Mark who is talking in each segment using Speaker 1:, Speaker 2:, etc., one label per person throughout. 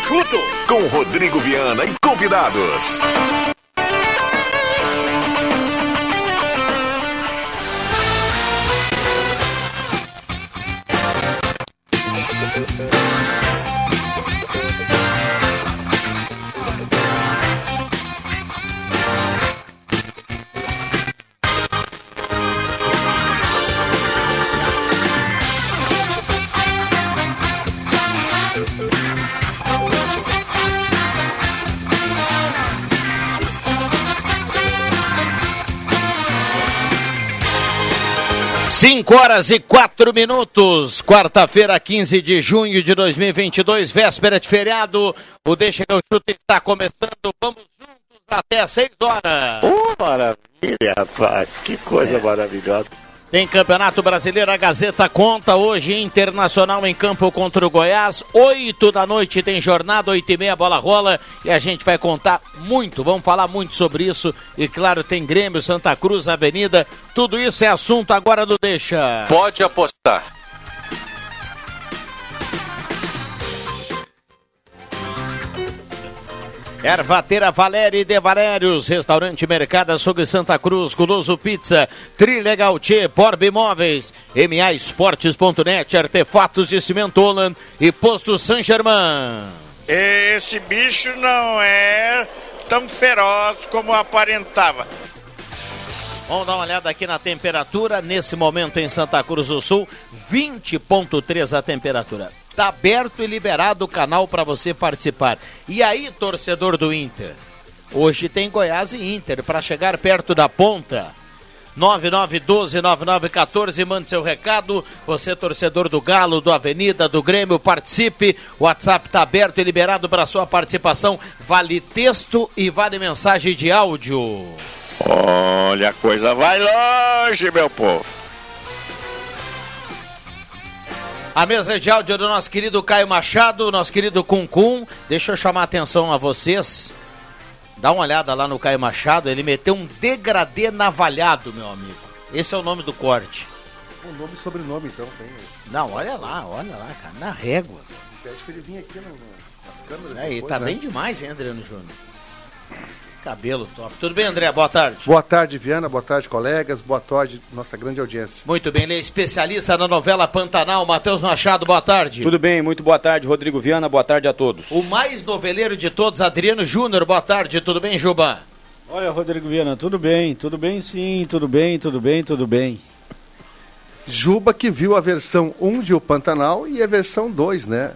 Speaker 1: Chuto!
Speaker 2: Com Rodrigo Viana e convidados.
Speaker 3: Cinco horas e quatro minutos, quarta-feira, 15 de junho de 2022, véspera de feriado. O Deixa que eu chuto está começando. Vamos juntos até às seis horas.
Speaker 4: Oh, maravilha, rapaz. Que coisa maravilhosa.
Speaker 3: Tem Campeonato Brasileiro, a Gazeta conta hoje Internacional em campo contra o Goiás. Oito da noite tem jornada, oito e meia bola rola e a gente vai contar muito, vamos falar muito sobre isso. E claro, tem Grêmio, Santa Cruz, Avenida, tudo isso é assunto agora do Deixa.
Speaker 5: Pode apostar.
Speaker 3: Ervateira Valéria De Valérios, Restaurante Mercado Açougue Santa Cruz, Guloso Pizza, Trilegal Tchê, Borb Imóveis, MA Esportes.net, Artefatos de Cimento Holland e Posto San Germain.
Speaker 1: Esse bicho não é tão feroz como aparentava.
Speaker 3: Vamos dar uma olhada aqui na temperatura, nesse momento em Santa Cruz do Sul, 20.3 a temperatura. Está aberto e liberado o canal para você participar. E aí, torcedor do Inter? Hoje tem Goiás e Inter para chegar perto da ponta. 9912-9914, mande seu recado. Você, torcedor do Galo, do Avenida, do Grêmio, participe. O WhatsApp está aberto e liberado para sua participação. Vale texto e vale mensagem de áudio.
Speaker 4: Olha, a coisa vai longe, meu povo.
Speaker 3: A mesa de áudio do nosso querido Caio Machado, nosso querido Cuncum. Deixa eu chamar a atenção a vocês. Dá uma olhada lá no Caio Machado, ele meteu um degradê navalhado, meu amigo. Esse é o nome do corte.
Speaker 6: O nome e sobrenome, então, tem.
Speaker 3: Não, olha lá, olha lá, cara, na régua.
Speaker 6: Pede pra ele vir aqui no, nas câmeras.
Speaker 3: Aí,
Speaker 6: depois,
Speaker 3: tá
Speaker 6: né?
Speaker 3: bem demais, hein, Adriano Júnior? Cabelo top. Tudo bem, André? Boa tarde.
Speaker 6: Boa tarde, Viana. Boa tarde, colegas. Boa tarde, nossa grande audiência.
Speaker 3: Muito bem, ele é especialista na novela Pantanal. Matheus Machado, boa tarde.
Speaker 7: Tudo bem, muito boa tarde, Rodrigo Viana, boa tarde a todos.
Speaker 3: O mais noveleiro de todos, Adriano Júnior, boa tarde. Tudo bem, Juba?
Speaker 8: Olha, Rodrigo Viana, tudo bem, tudo bem sim, tudo bem, tudo bem, tudo bem.
Speaker 6: Juba que viu a versão 1 de O Pantanal e a versão 2, né?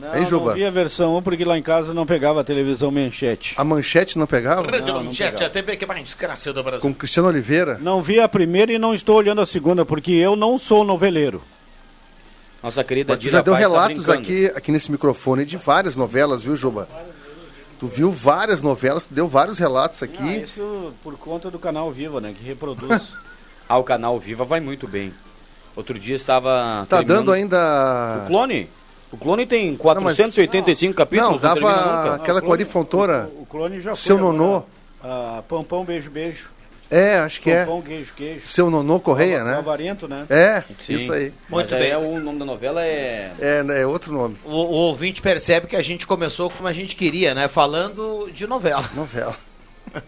Speaker 8: Não,
Speaker 6: Hein, Juba?
Speaker 8: não vi a versão 1 porque lá em casa não pegava a televisão manchete.
Speaker 6: A manchete não pegava?
Speaker 3: Rádio
Speaker 8: não
Speaker 3: Manchete,
Speaker 8: pegava.
Speaker 3: a TV que mais desgraça do Brasil.
Speaker 6: Com Cristiano Oliveira?
Speaker 8: Não vi a primeira e não estou olhando a segunda porque eu não sou noveleiro.
Speaker 7: Nossa querida
Speaker 6: Mas tu já deu
Speaker 7: tá
Speaker 6: relatos
Speaker 7: brincando.
Speaker 6: aqui, aqui nesse microfone de várias novelas, viu, Juba? Tu viu várias novelas, tu deu vários relatos
Speaker 8: Ah,
Speaker 6: aqui.
Speaker 8: isso por conta do canal Viva, né, que reproduz.
Speaker 7: Ah, o canal Viva vai muito bem. Outro dia estava.
Speaker 6: Tá
Speaker 7: terminando-
Speaker 6: dando ainda.
Speaker 7: O Clone? O Clone tem 485 capítulos.
Speaker 6: Não, dava
Speaker 7: nunca.
Speaker 6: aquela
Speaker 8: Ah, o. O, o clone já
Speaker 6: Seu
Speaker 8: foi.
Speaker 6: nonô.
Speaker 8: agora. Ah, Pampão, beijo, beijo.
Speaker 6: É, acho que é.
Speaker 8: Pampão, queijo, queijo.
Speaker 6: Seu Nonô Correia, né?
Speaker 8: Avarento, né?
Speaker 6: É,
Speaker 7: Sim.
Speaker 6: isso aí.
Speaker 3: Muito
Speaker 7: Mas
Speaker 3: bem.
Speaker 7: é o nome da novela é.
Speaker 6: É, é outro nome.
Speaker 3: O, o ouvinte percebe que a gente começou como a gente queria, né? Falando de novela.
Speaker 6: Novela.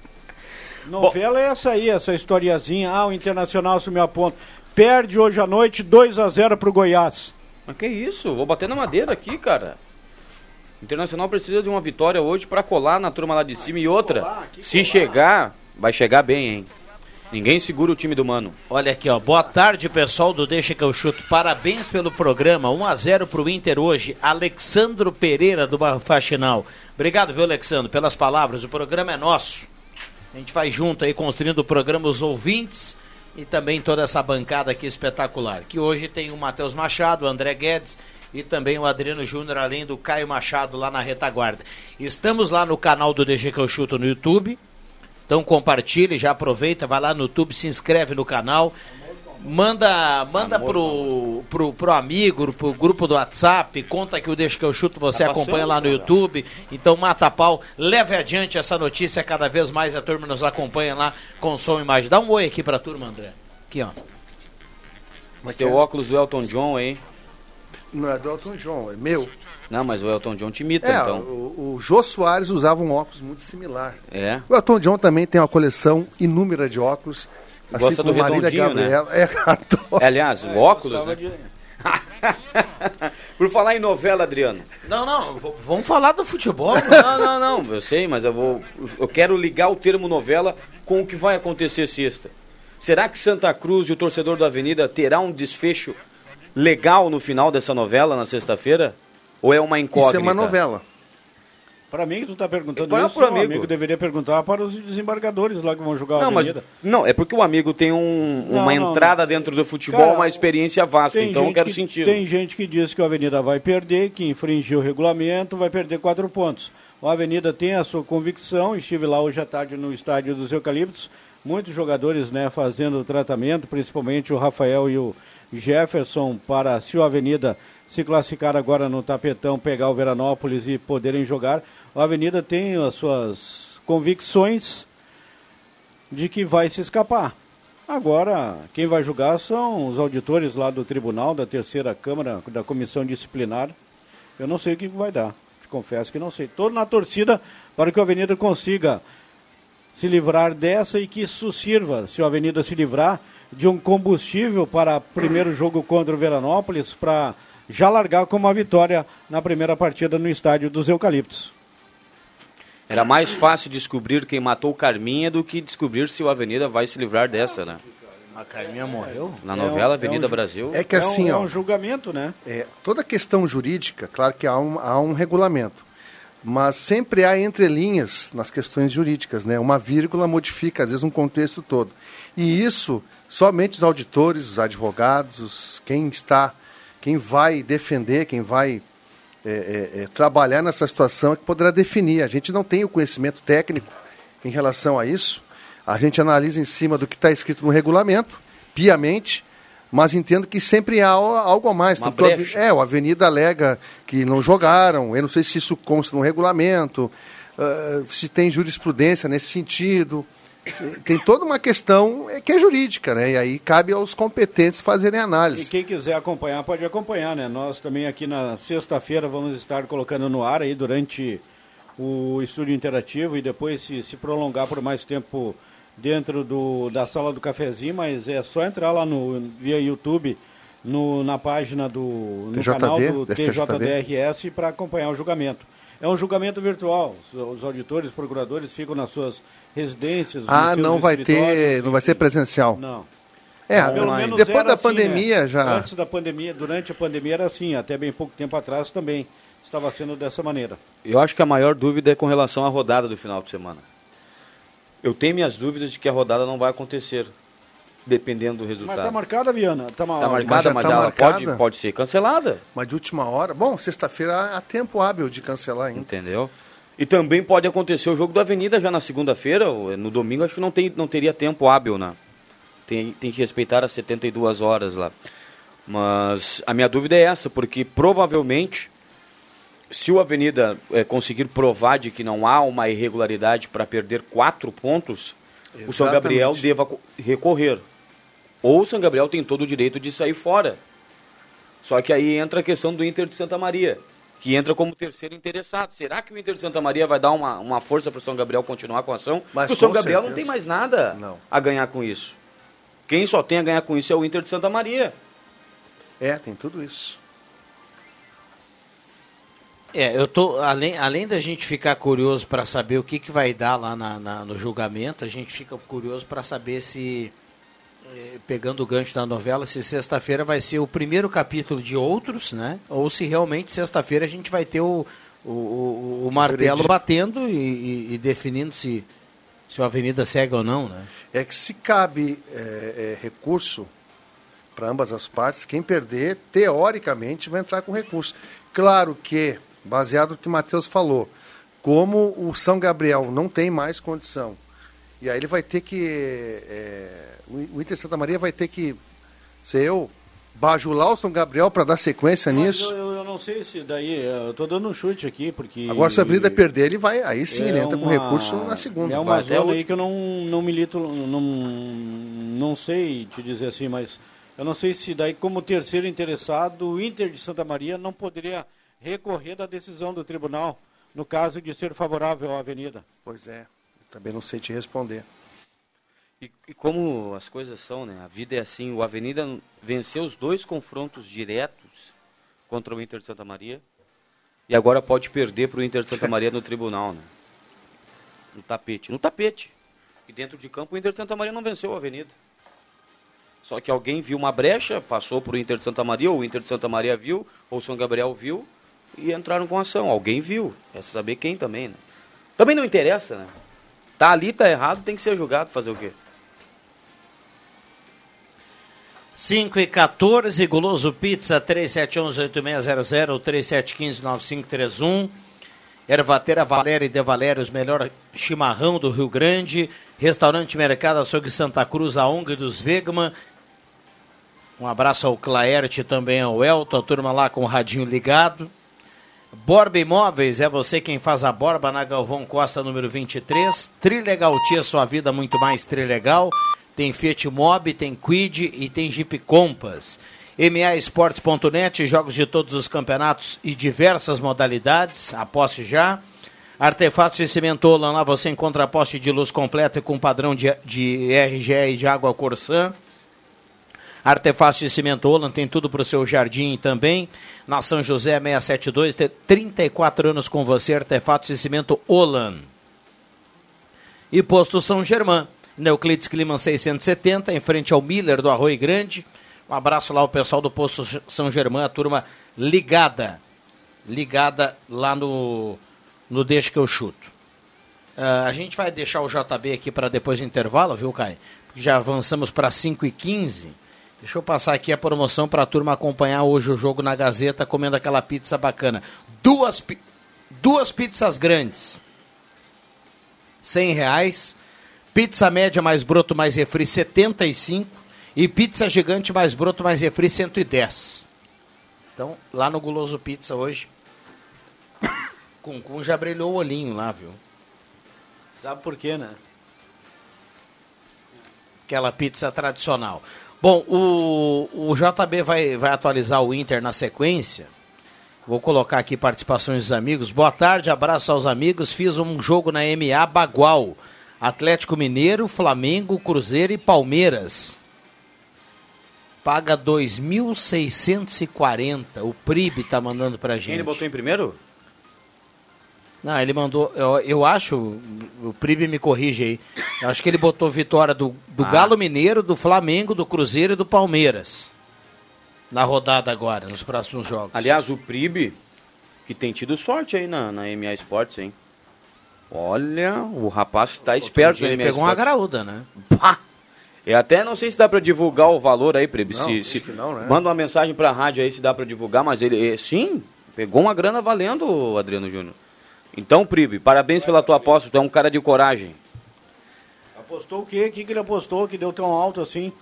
Speaker 8: Novela é essa aí, essa historiazinha. Ah, o Internacional sumiu a ponta. Perde hoje à noite 2 a 0 pro Goiás.
Speaker 7: Mas que isso? Vou bater na madeira aqui, cara. O Internacional precisa de uma vitória hoje pra colar na turma lá de cima. E outra, se chegar, vai chegar bem, hein? Ninguém segura o time do Mano.
Speaker 3: Olha aqui, ó. Boa tarde, pessoal do Deixa que eu chuto. Parabéns pelo programa. 1 a 0 pro Inter hoje. Alexandro Pereira do Barro Faxinal. Obrigado, viu, Alexandro, pelas palavras. O programa é nosso. A gente vai junto aí construindo o programa Os Ouvintes e também toda essa bancada aqui espetacular. Que hoje tem o Matheus Machado, o André Guedes e também o Adriano Júnior, além do Caio Machado lá na retaguarda. Estamos lá no canal do DG que eu chuto no YouTube. Então compartilhe, já aproveita, vai lá no YouTube, se inscreve no canal. Manda, manda pro, pro, pro amigo, pro grupo do WhatsApp, conta que o Deixa que eu chuto, você
Speaker 7: Tá
Speaker 3: acompanha lá no
Speaker 7: cara.
Speaker 3: YouTube. Então mata pau, leve adiante essa notícia, cada vez mais a turma nos acompanha lá com som e imagem. Dá um oi aqui pra turma, André. Aqui, ó.
Speaker 7: Teu óculos do Elton John aí.
Speaker 6: Não é do Elton John, é meu.
Speaker 7: Não, mas o Elton John te imita,
Speaker 6: É,
Speaker 7: então.
Speaker 6: o, o Jô Soares usava um óculos muito similar.
Speaker 7: É.
Speaker 6: O Elton John também tem uma coleção inúmera de óculos. Assim
Speaker 7: Gosta do
Speaker 6: como Marília
Speaker 7: redondinho, né?
Speaker 6: Gabriela. É, adoro.
Speaker 7: É, aliás, o óculos, né?
Speaker 8: de-
Speaker 7: Por falar em novela, Adriano.
Speaker 3: Não, não, vamos falar do futebol. né?
Speaker 7: Não, não, não, eu sei, mas eu vou. Eu quero ligar o termo novela com o que vai acontecer sexta. Será que Santa Cruz e o torcedor da Avenida terá um desfecho legal no final dessa novela na sexta-feira? Ou é uma incógnita?
Speaker 6: Isso é uma novela.
Speaker 8: Para mim que tu tá perguntando
Speaker 7: Para
Speaker 8: isso, o
Speaker 7: amigo.
Speaker 8: amigo deveria perguntar para os desembargadores lá que vão jogar a
Speaker 7: Não, mas
Speaker 8: Avenida.
Speaker 7: não, é porque o amigo tem um-
Speaker 8: Não,
Speaker 7: uma
Speaker 8: não,
Speaker 7: entrada
Speaker 8: não.
Speaker 7: dentro do futebol,
Speaker 8: Cara,
Speaker 7: uma experiência vasta, então eu quero
Speaker 8: que-
Speaker 7: sentir.
Speaker 8: Tem gente que diz que o Avenida vai perder, que infringiu o regulamento, vai perder quatro pontos. O Avenida tem a sua convicção, estive lá hoje à tarde no estádio dos Eucaliptos, muitos jogadores né, fazendo o tratamento, principalmente o Rafael e o Jefferson, para se o Avenida se classificar agora no tapetão, pegar o Veranópolis e poderem jogar. O Avenida tem as suas convicções de que vai se escapar. Agora, quem vai julgar são os auditores lá do tribunal, da terceira Câmara, da Comissão Disciplinar. Eu não sei o que vai dar. Te confesso que não sei. Estou na torcida para que o Avenida consiga se livrar dessa e que isso sirva, se o Avenida se livrar, de um combustível para primeiro jogo contra o Veranópolis, para já largar com uma vitória na primeira partida no estádio dos Eucaliptos.
Speaker 7: Era mais fácil descobrir quem matou Carminha do que descobrir se o Avenida vai se livrar dessa, né?
Speaker 3: A Carminha morreu?
Speaker 7: Na
Speaker 8: É
Speaker 7: novela
Speaker 8: um-
Speaker 7: Avenida
Speaker 8: é um-
Speaker 7: Brasil.
Speaker 6: É que
Speaker 8: é
Speaker 6: assim,
Speaker 8: um, é
Speaker 6: ó,
Speaker 8: um julgamento, né?
Speaker 6: é, toda questão jurídica, claro que há um, há um regulamento. Mas sempre há entrelinhas nas questões jurídicas, né? Uma vírgula modifica, às vezes, um contexto todo. E isso, somente os auditores, os advogados, os- quem está, quem vai defender, quem vai é, é, é, trabalhar nessa situação é que poderá definir. A gente não tem o conhecimento técnico em relação a isso. A gente analisa em cima do que está escrito no regulamento, piamente, mas entendo que sempre há al- algo a mais.
Speaker 7: Uma brecha.
Speaker 6: é, o Avenida alega que não jogaram, eu não sei se isso consta no regulamento, ah, se tem jurisprudência nesse sentido. Tem toda uma questão é, que é jurídica, né? E aí cabe aos competentes fazerem
Speaker 8: E
Speaker 6: análise.
Speaker 8: quem quiser acompanhar, pode acompanhar, né? Nós também aqui na sexta-feira vamos estar colocando no ar aí durante o estúdio interativo e depois se, se prolongar por mais tempo dentro do, da sala do cafezinho, mas é só entrar lá no via YouTube, no, na página do no
Speaker 6: TJD,
Speaker 8: canal do. TJDRS para acompanhar o julgamento. É um julgamento virtual. Os, auditores, procuradores ficam nas suas residências.
Speaker 6: Ah,
Speaker 8: seus
Speaker 6: não vai ter, não vai ser presencial.
Speaker 8: Não.
Speaker 6: É,
Speaker 8: Pelo
Speaker 7: online.
Speaker 8: menos
Speaker 6: depois da
Speaker 8: assim,
Speaker 6: pandemia
Speaker 8: né?
Speaker 6: já.
Speaker 8: Antes da pandemia, durante a pandemia era assim, até bem pouco tempo atrás também estava sendo dessa maneira.
Speaker 7: Eu acho que a maior dúvida é com relação à rodada do final de semana. Eu tenho minhas dúvidas de que a rodada não vai acontecer, dependendo do
Speaker 8: Mas
Speaker 7: resultado.
Speaker 8: tá marcada, Viana? Tá,
Speaker 7: Tá marcada,
Speaker 6: já
Speaker 7: mas
Speaker 6: tá
Speaker 7: ela
Speaker 6: marcada?
Speaker 7: Pode, pode ser cancelada,
Speaker 6: Mas de última hora. Bom, sexta-feira há tempo hábil de cancelar ainda.
Speaker 7: entendeu? E também pode acontecer o jogo da Avenida já na segunda-feira, ou no domingo acho que não, tem, não teria tempo hábil, né? Tem, tem que respeitar as 72 horas lá. Mas a minha dúvida é essa, porque provavelmente, se o Avenida eh, conseguir provar de que não há uma irregularidade para perder quatro pontos, o São
Speaker 6: Exatamente.
Speaker 7: Gabriel deva co- recorrer. Ou o São Gabriel tem todo o direito de sair fora. Só que aí entra a questão do Inter de Santa Maria, que entra como terceiro interessado. Será que o Inter de Santa Maria vai dar uma, uma força para o São Gabriel continuar com a ação?
Speaker 6: Mas
Speaker 7: Porque o São Gabriel não
Speaker 6: certeza.
Speaker 7: tem mais nada
Speaker 6: Não.
Speaker 7: a ganhar com isso. Quem só tem a ganhar com isso é o Inter de Santa Maria.
Speaker 6: É, tem tudo isso.
Speaker 3: É, eu tô além, além da gente ficar curioso para saber o que, que vai dar lá na, na- no julgamento, a gente fica curioso para saber se pegando o gancho da novela, se sexta-feira vai ser o primeiro capítulo de outros, né? Ou se realmente sexta-feira a gente vai ter o, o, o- o martelo batendo e, e- e definindo se, se a Avenida segue ou não, né?
Speaker 6: É que se cabe é, é, recurso para ambas as partes. Quem perder, teoricamente, vai entrar com recurso. Claro que, baseado no que o Matheus falou, como o São Gabriel não tem mais condição, e aí ele vai ter que. É, o Inter Santa Maria vai ter que ser eu bajular o São Gabriel para dar sequência
Speaker 8: Mas
Speaker 6: nisso.
Speaker 8: Eu, eu não sei se daí. Eu tô dando um chute aqui, porque.
Speaker 6: Agora, se a Avenida perder, ele vai. Aí sim,
Speaker 8: é
Speaker 6: ele entra com
Speaker 8: uma-
Speaker 6: recurso na segunda.
Speaker 8: É uma
Speaker 7: Vai até
Speaker 8: zona aí que eu não, não milito, não, não sei te dizer assim, mas eu não sei se daí, como terceiro interessado, o Inter de Santa Maria não poderia recorrer da decisão do tribunal, no caso de ser favorável à Avenida.
Speaker 6: Pois é, também não sei te responder.
Speaker 7: E, e como as coisas são, né? A vida é assim. O Avenida venceu os dois confrontos diretos contra o Inter de Santa Maria. E agora pode perder para o Inter de Santa Maria no tribunal, né? No tapete. No tapete. E dentro de campo o Inter de Santa Maria não venceu a Avenida. Só que alguém viu uma brecha, passou para o Inter de Santa Maria, ou o Inter de Santa Maria viu, ou o São Gabriel viu, e entraram com ação. Alguém viu. É saber quem também, né? Também não interessa, né? Tá ali, tá errado, tem que ser julgado. Fazer o quê?
Speaker 3: 5 e 14, Guloso Pizza, 3711-8600, 3715-9531. Ervateira Valéria e De Valérios, melhor chimarrão do Rio Grande. Restaurante Mercado Açougue Santa Cruz, a ONG dos Vegman. Um abraço ao Claerte, também ao Elton, a turma lá com o radinho ligado. Borba Imóveis, é você quem faz a borba na Galvão Costa, número 23. Trilegal Tia, sua vida muito mais trilegal. Tem Fiat Mobi, tem Quid e tem Jeep Compass. MAEsportes.net, jogos de todos os campeonatos e diversas modalidades. Aposte já. Artefatos de cimento Olan, lá você encontra a poste de luz completa com padrão de, de RGE e de água Corsã. Artefatos de Cimento Olan tem tudo para o seu jardim também. Na São José 672, tem 34 anos com você, Artefatos de Cimento Olan. E Posto São Germán, Neuclides Clima 670, em frente ao Miller do Arroio Grande. Um abraço lá ao pessoal do Posto São Germán, a turma ligada, ligada lá no, no Deixa que eu chuto. Ah, a gente vai deixar o JB aqui para depois do intervalo, viu, Caio? Já avançamos para 5 e 15 Deixa eu passar aqui a promoção para a turma acompanhar hoje o jogo na Gazeta, comendo aquela pizza bacana. Duas, duas pizzas grandes, 100 reais. Pizza média mais broto mais refri, 75. E pizza gigante mais broto mais refri, 110. Então, lá no Guloso Pizza hoje, Cuncun já brilhou o olhinho lá, viu?
Speaker 8: Sabe por quê, né?
Speaker 3: aquela pizza tradicional. Bom, o, o JB vai, vai atualizar o Inter na sequência. Vou colocar aqui participações dos amigos. Boa tarde, abraço aos amigos. Fiz um jogo na MA Bagual. Atlético Mineiro, Flamengo, Cruzeiro e Palmeiras. Paga 2.640. O PRIB tá mandando pra gente.
Speaker 7: Quem ele botou em primeiro?
Speaker 3: Não, ele mandou. Eu, eu acho, o Pribe me corrige aí. Eu acho que ele botou vitória do, do
Speaker 7: Ah.
Speaker 3: Galo Mineiro, do Flamengo, do Cruzeiro e do Palmeiras. Na rodada agora, nos próximos jogos.
Speaker 7: Aliás, o Pribe, que tem tido sorte aí na, na MA Sports, hein? Olha, o rapaz está esperto
Speaker 3: ele
Speaker 7: na MA
Speaker 3: pegou uma graúda, né?
Speaker 7: Pá! Eu até não sei se dá pra divulgar o valor aí, Pribe.
Speaker 6: Não,
Speaker 7: se, se-
Speaker 6: não, né?
Speaker 7: Manda uma mensagem pra rádio aí se dá pra divulgar, mas ele, eh, sim, pegou uma grana valendo, Adriano Júnior. Então, Pribe, parabéns pela tua aposta, tu é um cara de coragem.
Speaker 8: Apostou o quê? O que, que ele apostou que deu tão alto assim?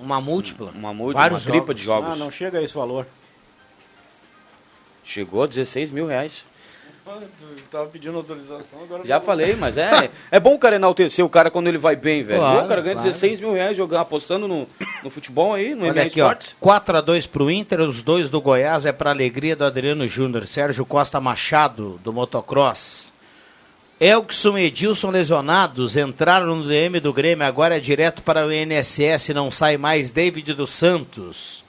Speaker 3: Uma múltipla.
Speaker 7: Uma multa, uma
Speaker 3: Vários
Speaker 7: tripa
Speaker 3: jogos.
Speaker 7: de jogos.
Speaker 8: Ah, não chega a esse valor.
Speaker 7: Chegou a 16 mil reais.
Speaker 8: Tava pedindo autorização, agora
Speaker 7: Já falei, mas é, é bom o cara enaltecer o cara quando ele vai bem, velho.
Speaker 3: Claro,
Speaker 7: o cara ganha
Speaker 3: claro.
Speaker 7: 16 mil reais jogando, apostando no, no futebol aí, no
Speaker 3: Olha aqui, ó.
Speaker 7: Sports.
Speaker 3: 4x2 pro Inter, os dois do Goiás é pra alegria do Adriano Júnior. Sérgio Costa Machado, do motocross. Elkson e Edilson lesionados, entraram no DM do Grêmio, agora é direto para o INSS, não sai mais David dos Santos.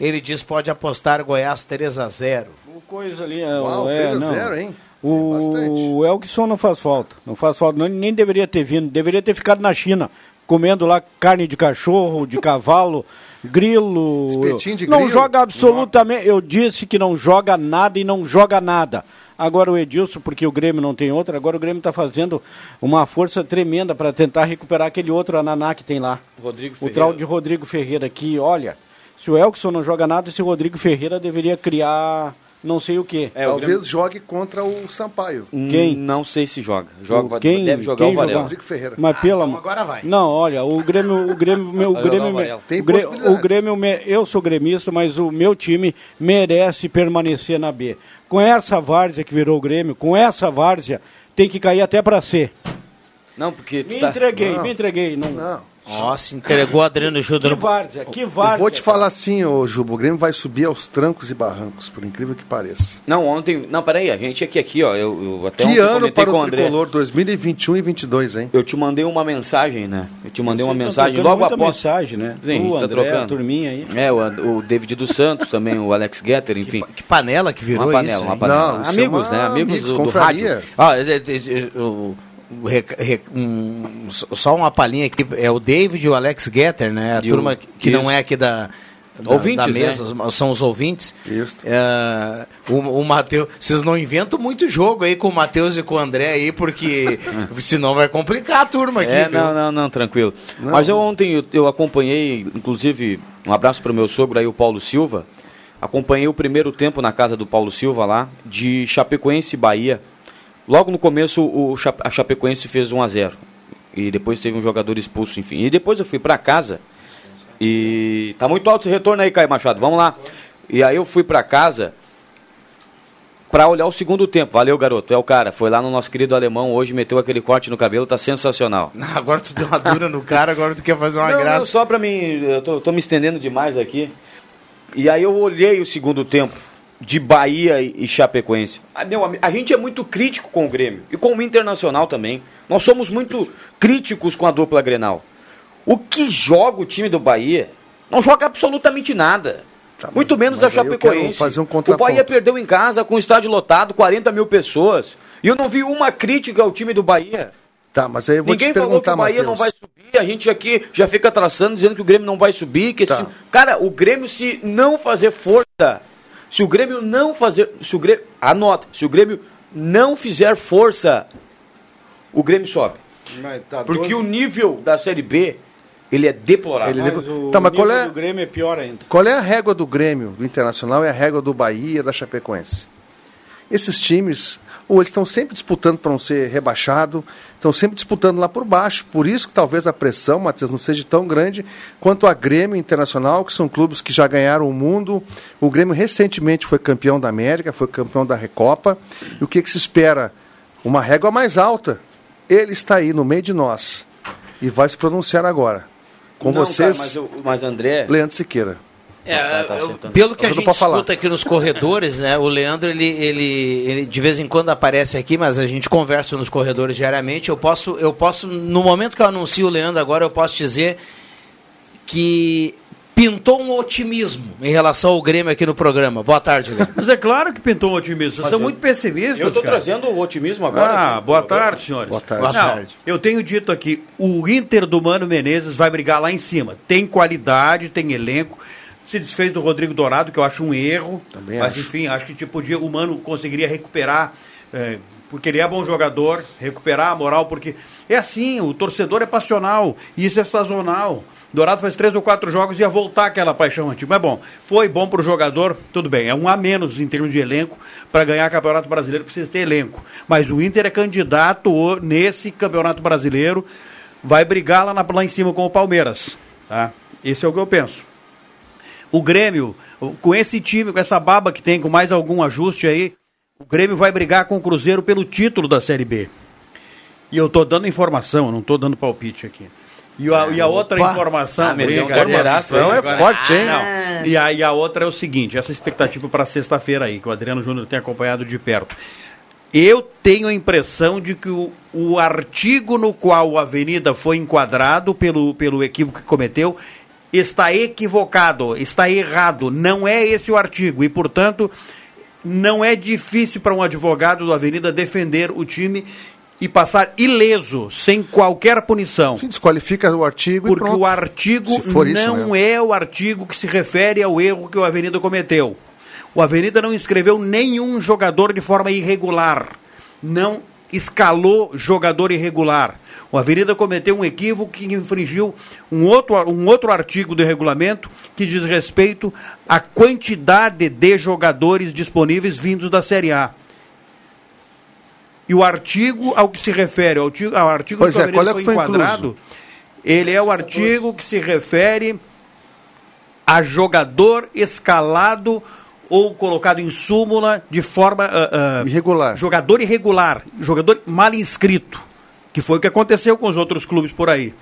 Speaker 3: Ele diz pode apostar Goiás 3 a 0
Speaker 8: O coisa ali. é,
Speaker 6: Uau,
Speaker 8: é,
Speaker 6: 3 a
Speaker 8: não.
Speaker 6: 0, hein?
Speaker 8: O,
Speaker 6: Bastante.
Speaker 8: o Elkson não faz falta. Não faz falta. Não, nem deveria ter vindo. Deveria ter ficado na China, comendo lá carne de cachorro, de cavalo, grilo.
Speaker 6: Espetinho de
Speaker 8: não
Speaker 6: grilo.
Speaker 8: joga absolutamente. Eu disse que não joga nada e não joga nada. Agora o Edilson, porque o Grêmio não tem outro, agora o Grêmio está fazendo uma força tremenda para tentar recuperar aquele outro Ananá que tem lá.
Speaker 7: Rodrigo
Speaker 8: O
Speaker 7: Ferreira.
Speaker 8: tal de Rodrigo Ferreira que, olha, se o Elkson não joga nada, esse Rodrigo Ferreira deveria criar não sei o quê.
Speaker 7: É, o
Speaker 6: Talvez
Speaker 7: Grêmio-
Speaker 6: jogue contra o Sampaio.
Speaker 8: Quem?
Speaker 7: Não sei se joga. Joga,
Speaker 8: O- quem-
Speaker 7: deve jogar
Speaker 8: quem
Speaker 7: o Varela.
Speaker 8: jogar?
Speaker 6: Rodrigo Ferreira.
Speaker 8: Mas pelo
Speaker 5: então
Speaker 8: amor-
Speaker 5: agora vai.
Speaker 8: Não, olha, o Grêmio, o Grêmio, meu, o Grêmio,
Speaker 7: o Varela.
Speaker 6: Tem
Speaker 8: o Grêmio, o Grêmio, me- eu sou gremista, mas o meu time merece permanecer na B. Com essa várzea que virou o Grêmio, com essa várzea, tem que cair até para C.
Speaker 7: Não, porque
Speaker 8: Me
Speaker 7: tá...
Speaker 8: entreguei,
Speaker 6: Não.
Speaker 8: me entreguei. Não.
Speaker 6: Não.
Speaker 3: Nossa, entregou Adriano Júnior.
Speaker 8: Que várzea, que
Speaker 6: Eu
Speaker 8: várzea.
Speaker 6: vou te falar assim, ô Juba, o Grêmio vai subir aos trancos e barrancos, por incrível que pareça.
Speaker 7: Não, ontem... Não, peraí, a gente aqui, aqui, ó. Eu, eu até
Speaker 6: que
Speaker 7: ontem
Speaker 6: ano para
Speaker 7: com
Speaker 6: o
Speaker 7: o André.
Speaker 6: Tricolor 2021 e 22, hein?
Speaker 7: Eu te mandei uma mensagem, né? Eu te mandei uma
Speaker 8: Vocês
Speaker 7: mensagem logo após...
Speaker 8: mensagem, né?
Speaker 7: Sim,
Speaker 8: tu,
Speaker 7: tá
Speaker 8: André,
Speaker 7: trocando.
Speaker 8: a turminha aí.
Speaker 7: É, o, o David dos Santos também, o Alex Getter, enfim.
Speaker 3: Que panela que virou
Speaker 7: Uma panela,
Speaker 3: isso,
Speaker 7: uma
Speaker 3: hein?
Speaker 7: panela.
Speaker 6: Não,
Speaker 7: amigos,
Speaker 6: é uma-
Speaker 7: né? Amigos,
Speaker 6: amigos,
Speaker 7: do, do rádio.
Speaker 3: O- o rec- rec- um, só uma palhinha aqui. É o David e o Alex Getter, né? A
Speaker 7: E
Speaker 3: turma
Speaker 7: o-
Speaker 3: que não
Speaker 7: isso.
Speaker 3: é aqui da. Da,
Speaker 7: Ouvintes,
Speaker 3: da mesa,
Speaker 7: né?
Speaker 3: são os ouvintes.
Speaker 6: Isso.
Speaker 3: É, o, o Matheus, vocês não inventam muito jogo aí com o Matheus e com o André aí, porque senão vai complicar a turma aqui.
Speaker 7: É, não, não, não, tranquilo. Mas eu ontem eu, eu acompanhei, inclusive, um abraço para o meu sogro aí, o Paulo Silva. Acompanhei o primeiro tempo na casa do Paulo Silva lá, de Chapecoense Bahia. Logo no começo, o, a Chapecoense fez 1 a 0 E depois teve um jogador expulso, enfim. E depois eu fui para casa e. Tá muito alto esse retorno aí, Caio Machado. Vamos lá. E aí eu fui para casa para olhar o segundo tempo. Valeu, garoto. É o cara. Foi lá no nosso querido alemão hoje, meteu aquele corte no cabelo, tá sensacional.
Speaker 3: Agora tu deu uma dura no cara, agora tu quer fazer uma
Speaker 7: Não,
Speaker 3: graça.
Speaker 7: não, só pra mim, eu tô, tô me estendendo demais aqui. E aí eu olhei o segundo tempo de Bahia e Chapecoense. Ah, meu a gente é muito crítico com o Grêmio e com o Internacional também. Nós somos muito críticos com a dupla Grenal. O que joga o time do Bahia não joga absolutamente nada.
Speaker 6: Tá, mas-
Speaker 7: muito menos
Speaker 6: mas
Speaker 7: a Chapecoense.
Speaker 6: fazer um
Speaker 7: o. Bahia perdeu em casa com o estádio lotado, 40 mil pessoas. E eu não vi uma crítica ao time do Bahia.
Speaker 6: Tá, mas aí eu vou
Speaker 7: Ninguém
Speaker 6: te
Speaker 7: falou que o Bahia
Speaker 6: Matheus.
Speaker 7: não vai subir, a gente aqui já fica traçando dizendo que o Grêmio não vai subir, que
Speaker 6: Tá.
Speaker 7: se- cara, o Grêmio se não fazer força, se o Grêmio não fazer, se o Grêmio, anota, se o Grêmio não fizer força, o Grêmio sobe.
Speaker 8: Tá
Speaker 7: Porque o nível da Série B, ele é deplorável.
Speaker 6: Ele-
Speaker 8: Mas o
Speaker 6: Tá, mas qual
Speaker 8: nível
Speaker 6: é-
Speaker 8: do Grêmio é pior ainda.
Speaker 6: Qual é a régua do Grêmio, do Internacional, e a régua do Bahia, da Chapecoense? Esses times, ou eles estão sempre disputando para não ser rebaixado, estão sempre disputando lá por baixo. Por isso que talvez a pressão, Matheus, não seja tão grande quanto a Grêmio Internacional, que são clubes que já ganharam o mundo. O Grêmio recentemente foi campeão da América, foi campeão da Recopa. E o que, que se espera? Uma régua mais alta. Ele está aí no meio de nós e vai se pronunciar agora. Com
Speaker 7: Não,
Speaker 6: vocês,
Speaker 7: cara, mas, eu- mas André,
Speaker 6: Leandro Siqueira.
Speaker 3: É,
Speaker 7: Tá, tá
Speaker 3: eu-
Speaker 7: acertando.
Speaker 3: pelo que a
Speaker 6: Eu não
Speaker 3: gente
Speaker 6: posso falar.
Speaker 3: escuta aqui nos corredores, né? O Leandro, ele, ele, ele de vez em quando aparece aqui, mas a gente conversa nos corredores diariamente. Eu posso, eu posso, no momento que eu anuncio o Leandro agora, eu posso dizer que pintou um otimismo em relação ao Grêmio aqui no programa. Boa tarde, Leandro.
Speaker 5: Mas é claro que pintou um otimista. Vocês são
Speaker 7: eu-
Speaker 5: muito pessimistas,
Speaker 7: eu
Speaker 5: cara.
Speaker 7: trazendo o otimismo agora.
Speaker 5: Ah,
Speaker 7: aqui.
Speaker 5: boa tarde, senhores.
Speaker 6: Boa tarde.
Speaker 3: Boa
Speaker 5: Não,
Speaker 3: tarde.
Speaker 5: Eu tenho dito aqui, o Inter do Mano Menezes vai brigar lá em cima. Tem qualidade, tem elenco. Se desfez do Rodrigo Dourado, que eu acho um erro.
Speaker 6: Também
Speaker 5: mas
Speaker 6: acho.
Speaker 5: enfim, acho que tipo, podia, o Mano conseguiria recuperar, é, porque ele é bom jogador, recuperar a moral, porque é assim, o torcedor é passional, e isso é sazonal. Dourado faz três ou quatro jogos e ia voltar aquela paixão antiga. Mas bom, foi bom para o jogador, tudo bem. É um a menos em termos de elenco. Para ganhar Campeonato Brasileiro precisa ter elenco. Mas o Inter é candidato nesse Campeonato Brasileiro. Vai brigar lá, na- lá em cima com o Palmeiras. Tá? Esse é o que eu penso. O Grêmio, com esse time, com essa baba que tem, com mais algum ajuste aí, o Grêmio vai brigar com o Cruzeiro pelo título da Série B. E eu tô dando informação, eu não tô dando palpite aqui. E a, e a outra
Speaker 6: Opa!
Speaker 5: informação,
Speaker 7: Ah,
Speaker 6: Então
Speaker 7: aí
Speaker 6: é forte, hein?
Speaker 5: não. E a, e a outra é o seguinte, essa expectativa para sexta-feira aí, que o Adriano Júnior tem acompanhado de perto. Eu tenho a impressão de que o, o artigo no qual o Avenida foi enquadrado pelo, pelo equívoco que cometeu está equivocado, está errado. Não é esse o artigo e, portanto, não é difícil para um advogado do Avenida defender o time e passar ileso, sem qualquer punição.
Speaker 6: Se desqualifica o artigo e
Speaker 5: Porque o artigo não
Speaker 6: mesmo.
Speaker 5: é o artigo que se refere ao erro que o Avenida cometeu. O Avenida não inscreveu nenhum jogador de forma irregular. Não escalou jogador irregular. O Avenida cometeu um equívoco que infringiu um outro, um outro artigo do regulamento que diz respeito à quantidade de jogadores disponíveis vindos da Série A. E o artigo ao que se refere, ao artigo, ao artigo
Speaker 6: Pois
Speaker 5: que o
Speaker 6: é,
Speaker 5: Avenida
Speaker 6: qual é
Speaker 5: foi
Speaker 6: que foi
Speaker 5: enquadrado, ele é o artigo que se refere a jogador escalado ou colocado em súmula de forma ah, ah,
Speaker 6: Irregular.
Speaker 5: jogador irregular, jogador mal inscrito, que foi o que aconteceu com os outros clubes por aí.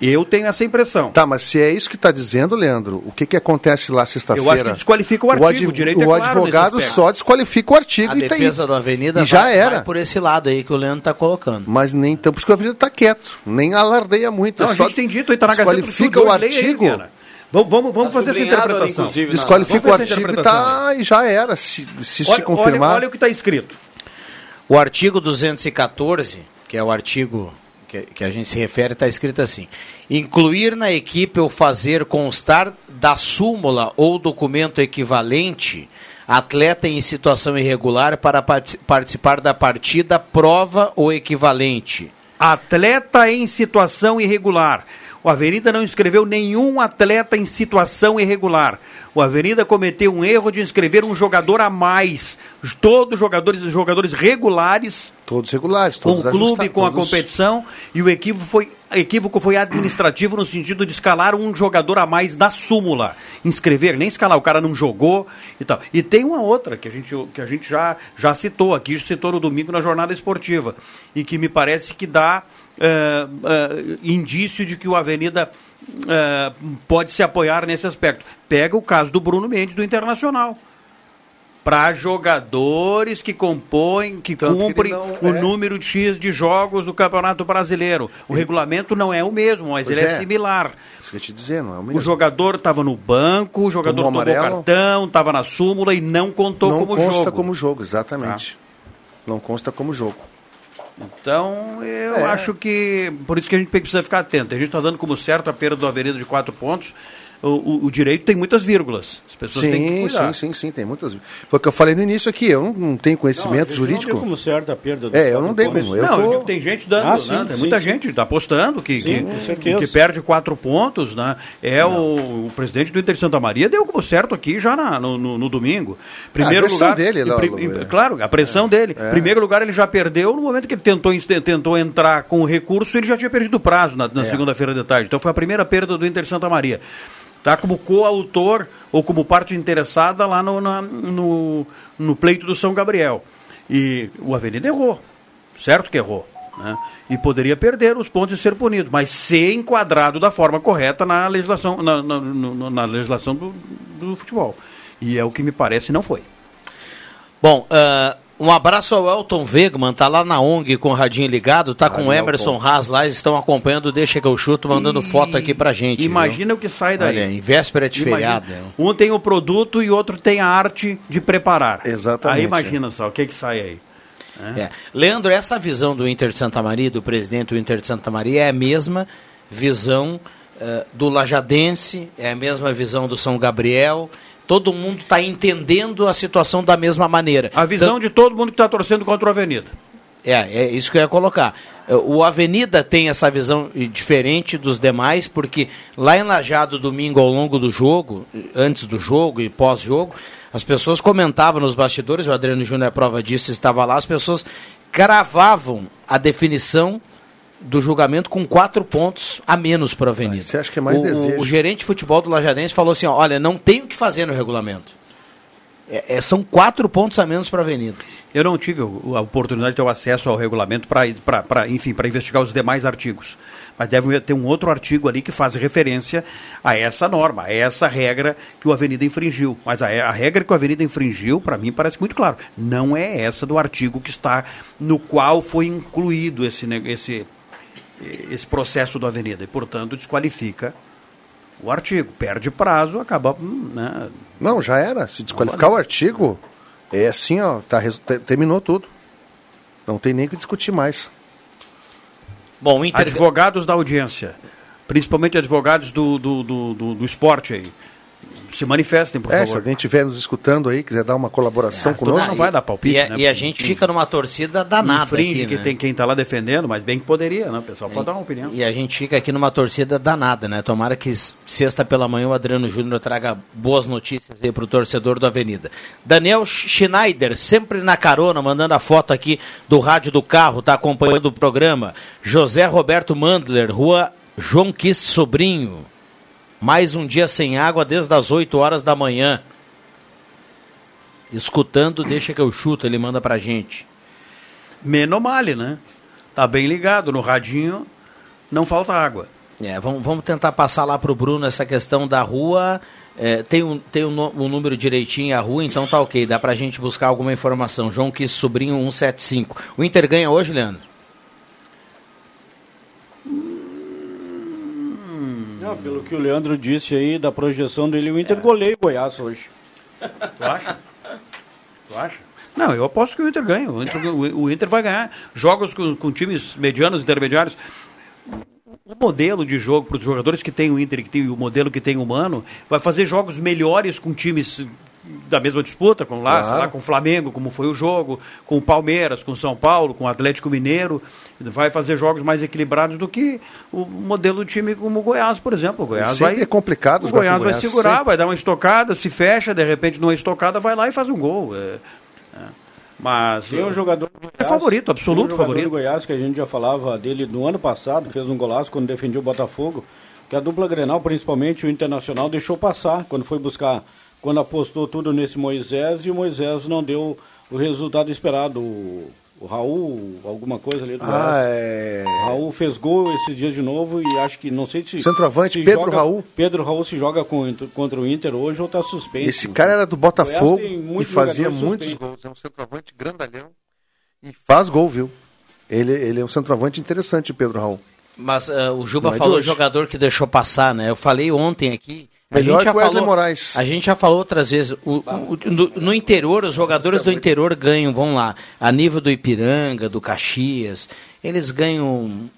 Speaker 5: Eu tenho essa impressão.
Speaker 6: Tá, mas se é isso que está dizendo, Leandro, o que, que acontece lá sexta-feira?
Speaker 5: Eu acho que desqualifica o artigo, o direito é
Speaker 6: o
Speaker 5: claro nesse
Speaker 6: advogado só desqualifica o artigo
Speaker 3: A
Speaker 6: e tá aí.
Speaker 3: defesa do Avenida
Speaker 6: E já
Speaker 3: vai,
Speaker 6: era.
Speaker 3: vai por esse lado aí que o Leandro está colocando.
Speaker 6: Mas nem então, por isso que o Avenida está quieto, nem alardeia muito.
Speaker 5: Não,
Speaker 6: é
Speaker 5: a
Speaker 6: só
Speaker 5: gente tem dito, aí está na Gazeta do Sul,
Speaker 6: desqualifica o
Speaker 5: aí,
Speaker 6: artigo,
Speaker 5: Viana. Vamos, vamos, vamos
Speaker 7: Tá
Speaker 5: fazer essa
Speaker 7: ali,
Speaker 5: interpretação.
Speaker 7: na-
Speaker 6: desqualifica o artigo e, tá, e já era. Se, se, se
Speaker 5: Olha,
Speaker 6: confirmar.
Speaker 5: olha, olha o que está escrito.
Speaker 3: O artigo 214, que é o artigo que, que a gente se refere, está escrito assim: incluir na equipe ou fazer constar da súmula ou documento equivalente atleta em situação irregular para parti- participar da partida, prova ou equivalente.
Speaker 5: Atleta em situação irregular. O Avenida não inscreveu nenhum atleta em situação irregular. O Avenida cometeu um erro de inscrever um jogador a mais. Todos jogadores, jogadores regulares
Speaker 6: Todos regulares,
Speaker 5: com
Speaker 6: todos
Speaker 5: o clube, com a
Speaker 6: todos-
Speaker 5: competição, e o equívoco foi, equívoco foi administrativo no sentido de escalar um jogador a mais da súmula. Inscrever, nem escalar, o cara não jogou e tal. E tem uma outra que a gente, que a gente já, já citou aqui, citou no domingo na jornada esportiva, e que me parece que dá eh, eh, indício de que o Avenida eh, pode se apoiar nesse aspecto. Pega o caso do Bruno Mendes do Internacional para jogadores que compõem, que
Speaker 6: Tanto que
Speaker 5: cumprem
Speaker 6: não
Speaker 5: o
Speaker 6: é.
Speaker 5: número de X de jogos do Campeonato Brasileiro. O regulamento não é o mesmo, mas
Speaker 6: Pois
Speaker 5: ele é,
Speaker 6: é.
Speaker 5: similar.
Speaker 6: Isso que eu te dizer, não é o
Speaker 5: O
Speaker 6: mesmo.
Speaker 5: jogador estava no banco, o jogador
Speaker 6: Tomou
Speaker 5: tomou, cartão, estava na súmula e não contou
Speaker 6: não
Speaker 5: como
Speaker 6: consta
Speaker 5: jogo. Tá.
Speaker 6: como jogo, exatamente. Não consta como jogo.
Speaker 5: Então, eu
Speaker 6: É.
Speaker 5: acho que. Por isso que a gente precisa ficar atento. A gente está dando como certo a perda do Avenida de quatro pontos. O, o- direito tem muitas vírgulas. As pessoas têm que
Speaker 6: Sim,
Speaker 5: cuidar.
Speaker 6: sim, sim, sim, tem muitas. Foi o que eu falei no início aqui, eu não, não tenho
Speaker 8: Não,
Speaker 6: conhecimento
Speaker 8: gente
Speaker 6: jurídico.
Speaker 8: Não tem como certa a perda dos
Speaker 6: É, eu não dei como, eu
Speaker 5: não,
Speaker 6: tô-
Speaker 5: tem gente dando,
Speaker 8: Ah, sim,
Speaker 5: né? Tem
Speaker 8: sim,
Speaker 5: muita
Speaker 8: sim.
Speaker 5: gente tá apostando que,
Speaker 8: Sim,
Speaker 5: que, que perde quatro pontos, né? É o, o presidente do Inter de Santa Maria deu como certo aqui já na- no, no- no domingo. Primeiro
Speaker 6: a
Speaker 5: lugar,
Speaker 6: dele,
Speaker 5: em em-
Speaker 6: é.
Speaker 5: claro, a pressão dele.
Speaker 6: É.
Speaker 5: Primeiro lugar ele já perdeu no momento que ele tentou tentou entrar com o recurso, ele já tinha perdido o prazo na, na
Speaker 6: É.
Speaker 5: segunda-feira de tarde. Então foi a primeira perda do Inter de Santa Maria. Tá como coautor ou como parte interessada lá no, na- no, no pleito do São Gabriel. E o Avenida errou. Certo que errou. Né? E poderia perder os pontos e ser punido, mas ser enquadrado da forma correta na legislação, na, na- no- na legislação do, do futebol. E é o que me parece não foi.
Speaker 3: Bom, ah, um abraço ao Elton Wegman, tá lá na ONG com o radinho ligado, tá com o
Speaker 6: Valeu,
Speaker 3: Emerson. Haas lá, eles estão acompanhando, deixa que eu chuto, mandando foto aqui pra gente. viu?
Speaker 5: Imagina o que sai daí.
Speaker 3: Olha, em véspera de
Speaker 5: Imagina.
Speaker 3: feriado. né?
Speaker 5: Um tem o produto e outro tem a arte de preparar.
Speaker 6: Exatamente,
Speaker 5: Aí imagina só, o que que sai aí?
Speaker 3: É. Leandro, essa visão do Inter de Santa Maria, do presidente do Inter de Santa Maria, é a mesma visão eh, do Lajadense, é a mesma visão do São Gabriel. Todo mundo está entendendo a situação da mesma maneira.
Speaker 5: A visão de todo mundo que está torcendo contra o Avenida.
Speaker 3: É, é isso que eu ia colocar. O Avenida tem essa visão diferente dos demais, porque lá em Lajado, domingo, ao longo do jogo, antes do jogo e pós-jogo, as pessoas comentavam nos bastidores, o Adriano Júnior é prova disso, estava lá, as pessoas cravavam a definição do julgamento com quatro pontos a menos para a Avenida.
Speaker 6: Ah, você acha que é mais
Speaker 3: o,
Speaker 6: desejo?
Speaker 3: o gerente de futebol do Lajadense falou assim, ó, olha, não tem o que fazer no regulamento. É- é- são quatro pontos a menos para a Avenida.
Speaker 5: Eu não tive o- a oportunidade de ter o acesso ao regulamento para, enfim, para investigar os demais artigos. Mas deve ter um outro artigo ali que faz referência a essa norma, a essa regra que o Avenida infringiu. Mas a, a regra que o Avenida infringiu, para mim, parece muito claro. Não é essa do artigo que está no qual foi incluído esse, esse, esse processo do Avenida. E, portanto, desqualifica o artigo. Perde prazo, acaba. Né,
Speaker 6: Não, já era. Se desqualificar o artigo, é assim, ó, tá, terminou tudo. Não tem nem o que discutir mais.
Speaker 3: Bom, Inter...
Speaker 5: Advogados da audiência, principalmente advogados do, do, do, do, do esporte aí. Se manifestem, por
Speaker 6: É, se
Speaker 5: favor.
Speaker 6: alguém estiver nos escutando aí, quiser dar uma colaboração
Speaker 5: Ah,
Speaker 6: conosco,
Speaker 5: não vai dar palpite,
Speaker 3: e, a-
Speaker 5: né?
Speaker 3: e a gente fica numa torcida danada
Speaker 5: Infringe
Speaker 3: aqui,
Speaker 5: que
Speaker 3: né?
Speaker 5: tem quem está lá defendendo, mas bem que poderia, né? O pessoal pode dar uma opinião.
Speaker 3: E a gente fica aqui numa torcida danada, né? Tomara que sexta pela manhã o Adriano Júnior traga boas notícias aí pro torcedor do Avenida. Daniel Schneider, sempre na carona, mandando a foto aqui do rádio do carro, tá acompanhando o programa. José Roberto Mandler, rua João Quist Sobrinho. Mais um dia sem água desde as 8 horas da manhã. Escutando, deixa que eu chuto, ele manda pra gente.
Speaker 5: Menomale, né? Tá bem ligado no radinho, não falta água.
Speaker 3: É, vamos, vamos tentar passar lá para o Bruno essa questão da rua. É, tem um, tem um, um número direitinho a rua, então tá ok. Dá para a gente buscar alguma informação. João Quis Sobrinho 175. O Inter ganha hoje, Leandro?
Speaker 8: Não, pelo que o Leandro disse aí, da projeção dele, o Inter goleia o Goiás hoje.
Speaker 5: Tu acha? Tu acha? Não, eu aposto que o Inter ganha. O Inter, o- o Inter vai ganhar. Jogos com, com times medianos, intermediários. O modelo de jogo para os jogadores que tem o Inter, que tem o modelo que tem o Mano, vai fazer jogos melhores com times da mesma disputa, com lá,
Speaker 6: Claro.
Speaker 5: sei lá, com o Flamengo, como foi o jogo, com o Palmeiras, com o São Paulo, com o Atlético Mineiro. Vai fazer jogos mais equilibrados do que o modelo de time como o Goiás, por exemplo. O Goiás vai,
Speaker 6: é complicado
Speaker 5: o Goiás
Speaker 6: o
Speaker 5: vai
Speaker 6: Goiás,
Speaker 5: segurar,
Speaker 6: sempre.
Speaker 5: vai dar uma estocada, se fecha, de repente numa estocada vai lá e faz um gol. É, é. Mas
Speaker 8: Tem um jogador do
Speaker 5: é favorito, absoluto
Speaker 8: tem um jogador
Speaker 5: favorito.
Speaker 8: do Goiás que a gente já falava dele no ano passado, fez um golaço quando defendia o Botafogo, que a dupla Grenal, principalmente o Internacional, deixou passar quando foi buscar, quando apostou tudo nesse Moisés e o Moisés não deu o resultado esperado. O, o Raul, alguma coisa ali do
Speaker 6: Ah,
Speaker 8: Goiás.
Speaker 6: é.
Speaker 8: O Raul fez gol esses dias de novo e acho que não sei se.
Speaker 6: Centroavante,
Speaker 8: se
Speaker 6: Pedro
Speaker 8: joga-
Speaker 6: Raul.
Speaker 8: Pedro Raul se joga com- contra o Inter hoje ou está suspenso.
Speaker 6: Esse cara era do Botafogo e fazia muitos
Speaker 8: suspenso.
Speaker 6: gols. É um centroavante grandalhão e faz gol, viu? Ele, ele é um centroavante interessante, Pedro Raul.
Speaker 3: Mas ah, o Juba
Speaker 6: Não é de
Speaker 3: falou jogador que deixou passar, né? Eu falei ontem aqui. A
Speaker 6: Melhor
Speaker 3: gente já
Speaker 6: que o Wesley
Speaker 3: falou,
Speaker 6: Moraes.
Speaker 3: A gente já falou outras vezes. o- o- no, no interior, os jogadores do interior ganham, vamos lá, a nível do Ipiranga, do Caxias, eles ganham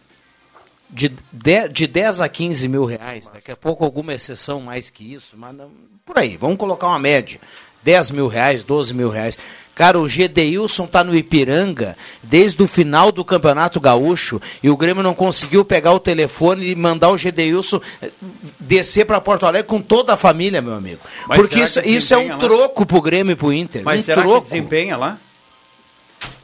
Speaker 3: de 10, de 10 a 15 mil reais. Daqui a pouco alguma exceção mais que isso, mas não- por aí, vamos colocar uma média. 10 mil reais, 12 mil reais. Cara, o Gedeilson tá no Ipiranga desde o final do Campeonato Gaúcho e o Grêmio não conseguiu pegar o telefone e mandar o Gedeilson eh, descer para Porto Alegre com toda a família, meu amigo.
Speaker 5: Mas
Speaker 3: Porque isso, isso é um
Speaker 5: lá?
Speaker 3: troco pro Grêmio e pro Inter.
Speaker 5: Mas
Speaker 3: um
Speaker 5: será
Speaker 3: troco.
Speaker 5: que desempenha lá?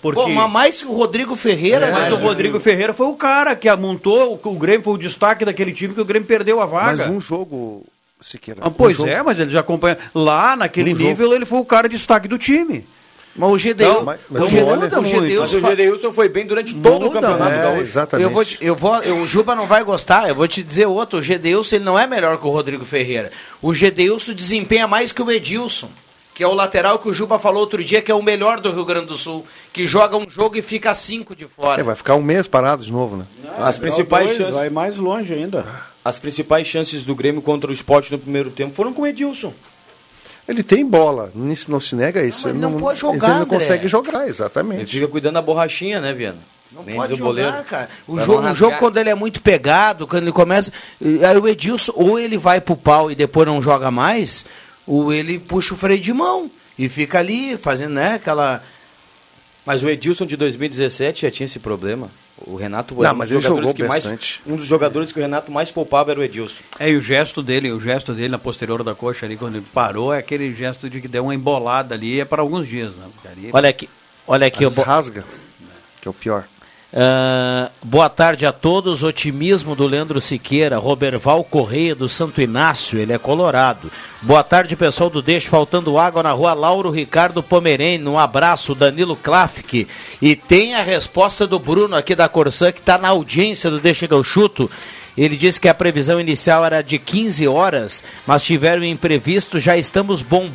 Speaker 5: Porque
Speaker 3: Pô, mas mais que o Rodrigo Ferreira,
Speaker 5: mas
Speaker 3: né?
Speaker 5: o Rodrigo Ferreira foi o cara que montou o, o Grêmio, foi o destaque daquele time que o Grêmio perdeu a vaga.
Speaker 6: Mas um jogo, Siqueira.
Speaker 5: Ah,
Speaker 6: um
Speaker 5: pois
Speaker 6: jogo-
Speaker 5: é, mas ele já acompanha. Lá naquele
Speaker 6: Um jogo.
Speaker 5: nível ele foi o cara de destaque do time.
Speaker 3: Mas o Gedeilson,
Speaker 5: Então,
Speaker 6: mas- mas
Speaker 3: o
Speaker 6: não
Speaker 3: Gedeilson,
Speaker 6: olha
Speaker 3: o. Gedeilson
Speaker 7: Mas o Gedeilson foi bem durante todo o
Speaker 5: Muda,
Speaker 7: campeonato
Speaker 6: É,
Speaker 7: gaúcho.
Speaker 6: exatamente.
Speaker 3: Eu vou, eu vou, eu- o Juba não vai gostar, eu vou te dizer outro. O Gedeilson ele não é melhor que o Rodrigo Ferreira. O Gedeilson desempenha mais que o Edilson, que é o lateral que o Juba falou outro dia, que é o melhor do Rio Grande do Sul, que joga um jogo e fica cinco de fora.
Speaker 6: É, vai ficar um mês parado de novo, né?
Speaker 7: As principais,
Speaker 8: Dois,
Speaker 7: chances,
Speaker 8: Vai mais longe ainda.
Speaker 7: as principais chances do Grêmio contra o Sport no primeiro tempo foram com o Edilson.
Speaker 6: Ele tem bola, nisso não se nega isso.
Speaker 3: Não, ele não pode
Speaker 6: Ele
Speaker 3: jogar,
Speaker 6: não
Speaker 3: André.
Speaker 6: consegue jogar,
Speaker 7: Ele
Speaker 6: exatamente.
Speaker 7: fica cuidando da borrachinha, né, Viana?
Speaker 3: Não
Speaker 7: Nem
Speaker 3: pode jogar, cara. O
Speaker 7: Pra
Speaker 3: jogo,
Speaker 7: não
Speaker 3: o jogo, quando ele é muito pegado, quando ele começa. Aí o Edilson, ou ele vai pro pau e depois não joga mais, ou ele puxa o freio de mão e fica ali fazendo, né, aquela.
Speaker 7: Mas o Edilson de 2017 já tinha esse problema. O Renato
Speaker 6: Não,
Speaker 7: era um
Speaker 6: mas
Speaker 7: dos
Speaker 6: ele
Speaker 7: jogadores
Speaker 6: jogou
Speaker 7: que mais,
Speaker 6: bastante.
Speaker 7: um dos jogadores que o Renato mais poupava era o Edilson.
Speaker 5: É, e o gesto dele, o gesto dele na posterior da coxa ali, quando ele parou, é aquele gesto de que deu uma embolada ali, é para alguns dias, né? Ali-
Speaker 3: Olha aqui, olha aqui.
Speaker 6: Mas
Speaker 3: eu bo-
Speaker 6: rasga, que é o pior.
Speaker 3: Ah, boa tarde a todos. Otimismo do Leandro Siqueira, Roberval Correia do Santo Inácio, ele é colorado. Boa tarde, pessoal do Deixa Faltando Água na rua Lauro Ricardo Pomerene. Um abraço, Danilo Klafke. E tem a resposta do Bruno aqui da Corsã, que está na audiência do Deixa que eu chuto. Ele disse que a previsão inicial era de 15 horas, mas tiveram imprevisto. Já estamos bom,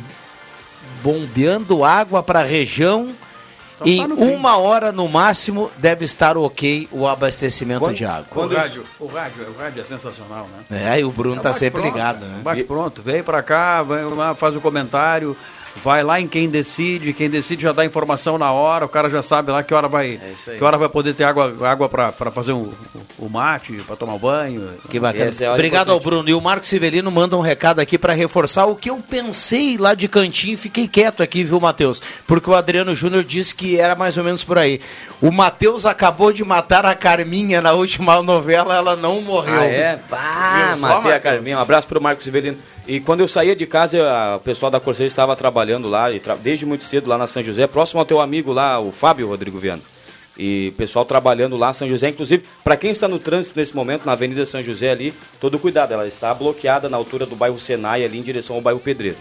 Speaker 3: bombeando água para a região.
Speaker 5: Então
Speaker 3: em
Speaker 5: tá no fim.
Speaker 3: uma hora no máximo deve estar ok o abastecimento de água.
Speaker 5: o, rádio, o, rádio, o rádio é sensacional, né?
Speaker 3: É, e o Bruno
Speaker 5: É um
Speaker 3: tá
Speaker 5: bate
Speaker 3: sempre
Speaker 5: pronto,
Speaker 3: ligado,
Speaker 5: né? Um Bate pronto, vem pra cá, vai lá, faz o comentário. Vai lá em quem decide, quem decide já dá informação na hora, o cara já sabe lá que hora vai,
Speaker 7: É
Speaker 5: que hora vai poder ter água, água para fazer o, o, o mate, para tomar o banho.
Speaker 3: Que bacana.
Speaker 7: É
Speaker 3: Obrigado ao
Speaker 7: importante.
Speaker 3: Bruno. E o Marcos Sivelino manda um recado aqui para reforçar o que eu pensei lá de cantinho. Fiquei quieto aqui, viu, Matheus? Porque o Adriano Júnior disse que era mais ou menos por aí. O Matheus acabou de matar a Carminha na última novela, ela não morreu.
Speaker 7: Ah, é? Ah, matei a? Carminha. Um abraço pro Marcos Severino. E quando eu saía de casa, o pessoal da Corsair estava trabalhando lá, desde muito cedo lá na São José, próximo ao teu amigo lá, o Fábio Rodrigo Viana. E pessoal trabalhando lá, São José, inclusive, para quem está no trânsito nesse momento, na Avenida São José ali, todo cuidado, ela está bloqueada na altura do bairro Senai, ali em direção ao bairro Pedreiro.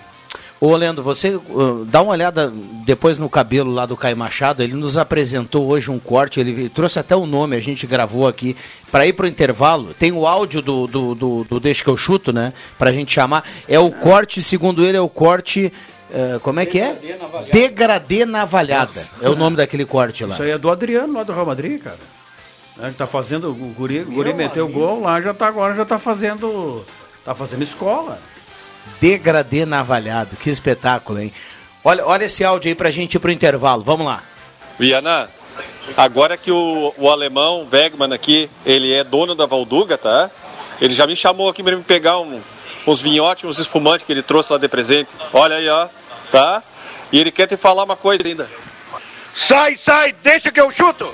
Speaker 3: Ô, Leandro, você uh, dá uma olhada depois no cabelo lá do Caio Machado. Ele nos apresentou hoje um corte, ele trouxe até o nome, a gente gravou aqui. Para ir pro intervalo, tem o áudio do, do, do, do Deixa que eu chuto, né? Pra gente chamar. É o corte, segundo ele, é o corte. eh, como é que é?
Speaker 8: Degradê navalhada.
Speaker 3: Degradê navalhada. É o nome daquele corte lá.
Speaker 5: Isso aí é do Adriano, lá do Real Madrid, cara. Né, Ele tá fazendo, o guri, o guri meteu o gol lá, já tá agora já tá fazendo, tá fazendo escola.
Speaker 3: Degradê navalhado. Que espetáculo, hein? Olha, olha esse áudio aí pra gente ir pro intervalo. Vamos lá.
Speaker 9: Viana, agora que o, o alemão Wegman aqui, ele é dono da Valduga, tá? Ele já me chamou aqui pra me pegar um- uns vinhotes, uns espumantes que ele trouxe lá de presente. Olha aí, ó, tá? E ele quer te falar uma coisa ainda.
Speaker 1: Sai, sai, deixa que eu chuto!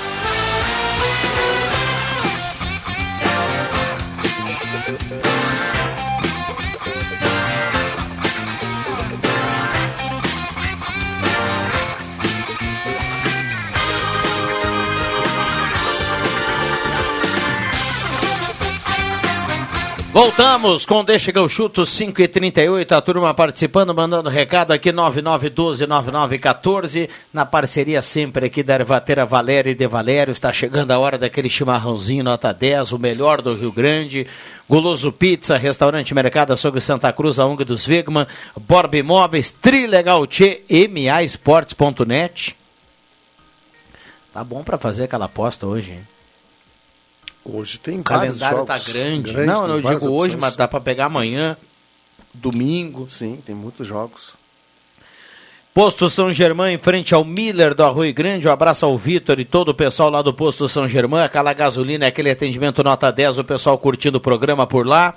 Speaker 3: Voltamos com Deixa que eu chuto 5 e 38 a turma participando, mandando recado aqui 99129914 na parceria sempre aqui da Ervateira Valéria e de Valério, está chegando a hora daquele chimarrãozinho nota 10, o melhor do Rio Grande, Goloso Pizza, Restaurante Mercado Açougue Santa Cruz, a UNG dos Wegman, Borb Imóveis, Trilegal Tchê, MAEsportes.net. Tá bom para fazer aquela aposta hoje, hein?
Speaker 6: Hoje tem
Speaker 3: O
Speaker 6: vários
Speaker 3: calendário tá
Speaker 6: jogos
Speaker 3: grande.
Speaker 6: grandes,
Speaker 3: não,
Speaker 6: tem
Speaker 3: eu digo
Speaker 6: várias
Speaker 3: hoje,
Speaker 6: opções.
Speaker 3: mas dá para pegar amanhã, domingo.
Speaker 6: Sim, tem muitos jogos.
Speaker 3: Posto São Germão, em frente ao Miller do Arroio Grande. Um abraço ao Vitor e todo o pessoal lá do Posto São Germão. Aquela gasolina, aquele atendimento nota 10, o pessoal curtindo o programa por lá.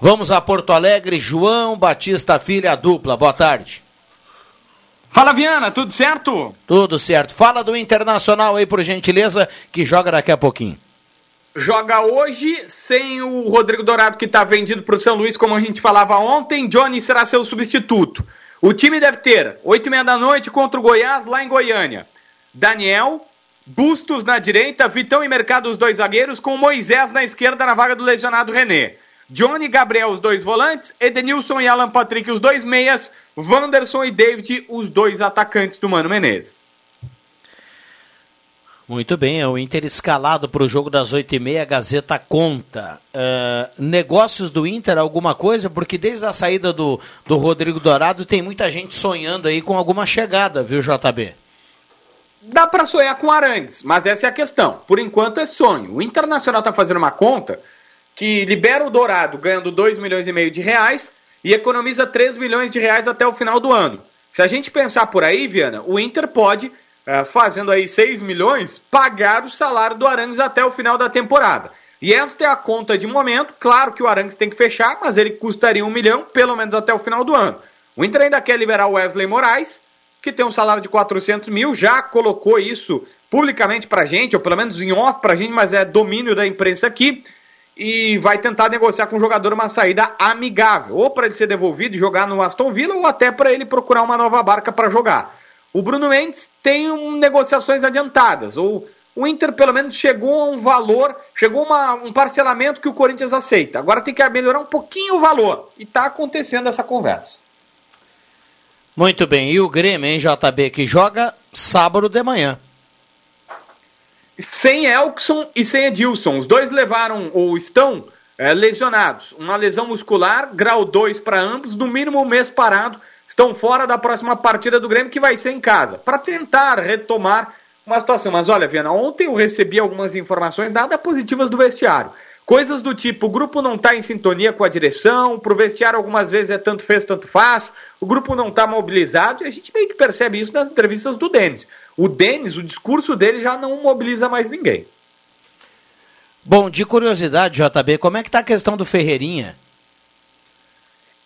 Speaker 3: Vamos a Porto Alegre, João Batista Filha, a dupla. Boa tarde.
Speaker 10: Fala Viana, tudo certo?
Speaker 3: Tudo certo. Fala do Internacional aí, por gentileza, que joga daqui a pouquinho.
Speaker 10: Joga hoje sem o Rodrigo Dourado que está vendido para o São Luís, como a gente falava ontem. Johnny será seu substituto. O time deve ter 8 e meia da noite contra o Goiás, lá em Goiânia. Daniel, Bustos na direita, Vitão e Mercado, os dois zagueiros, com Moisés na esquerda na vaga do lesionado René. Johnny e Gabriel, os dois volantes, Edenilson e Alan Patrick, os dois meias, Wanderson e David, os dois atacantes do Mano Menezes.
Speaker 3: Muito bem, é o Inter escalado para o jogo das oito e meia, a Gazeta conta. Ah, negócios do Inter, alguma coisa? Porque desde a saída do, do Rodrigo Dourado tem muita gente sonhando aí com alguma chegada, viu, JB?
Speaker 10: Dá pra sonhar com Arangues, mas essa é a questão. Por enquanto é sonho. O Internacional tá fazendo uma conta que libera o Dourado ganhando 2 milhões e meio de reais e economiza 3 milhões de reais até o final do ano. Se a gente pensar por aí, Viana, o Inter pode, fazendo aí 6 milhões, pagar o salário do Arangues até o final da temporada. E esta é a conta de momento. Claro que o Arangues tem que fechar, mas ele custaria um milhão, pelo menos até o final do ano. O Inter ainda quer liberar o Wesley Moraes, que tem um salário de 400 mil, já colocou isso publicamente pra gente, ou pelo menos em off pra gente, mas é domínio da imprensa aqui, e vai tentar negociar com o jogador uma saída amigável, ou para ele ser devolvido e jogar no Aston Villa, ou até para ele procurar uma nova barca para jogar. O Bruno Mendes tem um, negociações adiantadas, ou o Inter pelo menos chegou a um valor, chegou a um parcelamento que o Corinthians aceita. Agora tem que melhorar um pouquinho o valor, e está acontecendo essa conversa.
Speaker 3: Muito bem, e o Grêmio, hein, JB, que joga sábado de manhã.
Speaker 10: sem Elkson e sem Edilson. Os dois levaram ou estão é, lesionados. Uma lesão muscular, grau 2 para ambos, no mínimo um mês parado. Estão fora da próxima partida do Grêmio, que vai ser em casa, para tentar retomar uma situação. Mas olha, Viana, ontem eu recebi algumas informações nada positivas do vestiário. Coisas do tipo, o grupo não está em sintonia com a direção, pro vestiário algumas vezes é tanto fez, tanto faz, o grupo não está mobilizado, e a gente meio que percebe isso nas entrevistas do Denis. O Denis, o discurso dele já não mobiliza mais ninguém.
Speaker 3: Bom, de curiosidade, JB, como é que tá a questão do Ferreirinha?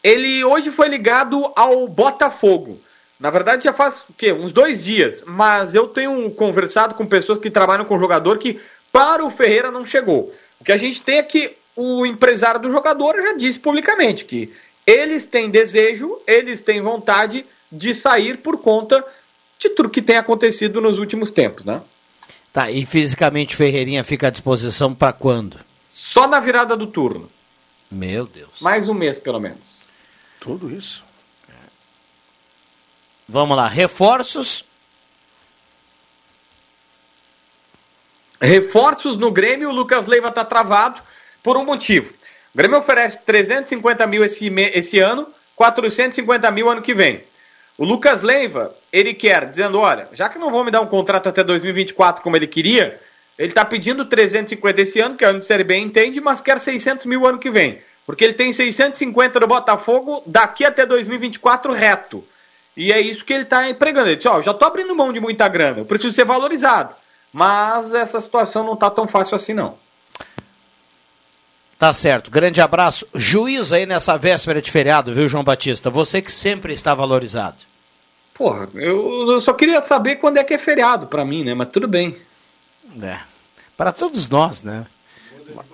Speaker 10: Ele hoje foi ligado ao Botafogo. Na verdade, já faz o quê? Uns dois dias. Mas eu tenho conversado com pessoas que trabalham com o jogador que para o Ferreira não chegou. O que a gente tem é que o empresário do jogador já disse publicamente que eles têm desejo, eles têm vontade de sair por conta de tudo que tem acontecido nos últimos tempos, né?
Speaker 3: Tá, e fisicamente Ferreirinha fica à disposição para quando?
Speaker 10: Só na virada do turno.
Speaker 3: Meu Deus.
Speaker 10: Mais um mês, pelo menos.
Speaker 6: Tudo isso.
Speaker 3: Vamos lá, reforços.
Speaker 10: Reforços no Grêmio, o Lucas Leiva está travado por um motivo. O Grêmio oferece 350 mil esse, esse ano, 450 mil ano que vem. O Lucas Leiva, ele quer, dizendo, olha, já que não vão me dar um contrato até 2024 como ele queria, ele está pedindo 350 esse ano, que é ano de Série B entende, mas quer 600 mil ano que vem. Porque ele tem 650 do Botafogo daqui até 2024 reto. E é isso que ele está empregando. Ele disse, ó, oh, já estou abrindo mão de muita grana, eu preciso ser valorizado. Mas essa situação não está tão fácil assim, não.
Speaker 3: Tá certo. Grande abraço. Juiz aí nessa véspera de feriado, viu, João Batista? Você que sempre está valorizado.
Speaker 10: Porra, eu, eu só queria saber quando é que é feriado para mim, né? Mas tudo bem.
Speaker 3: É. Para todos nós, né?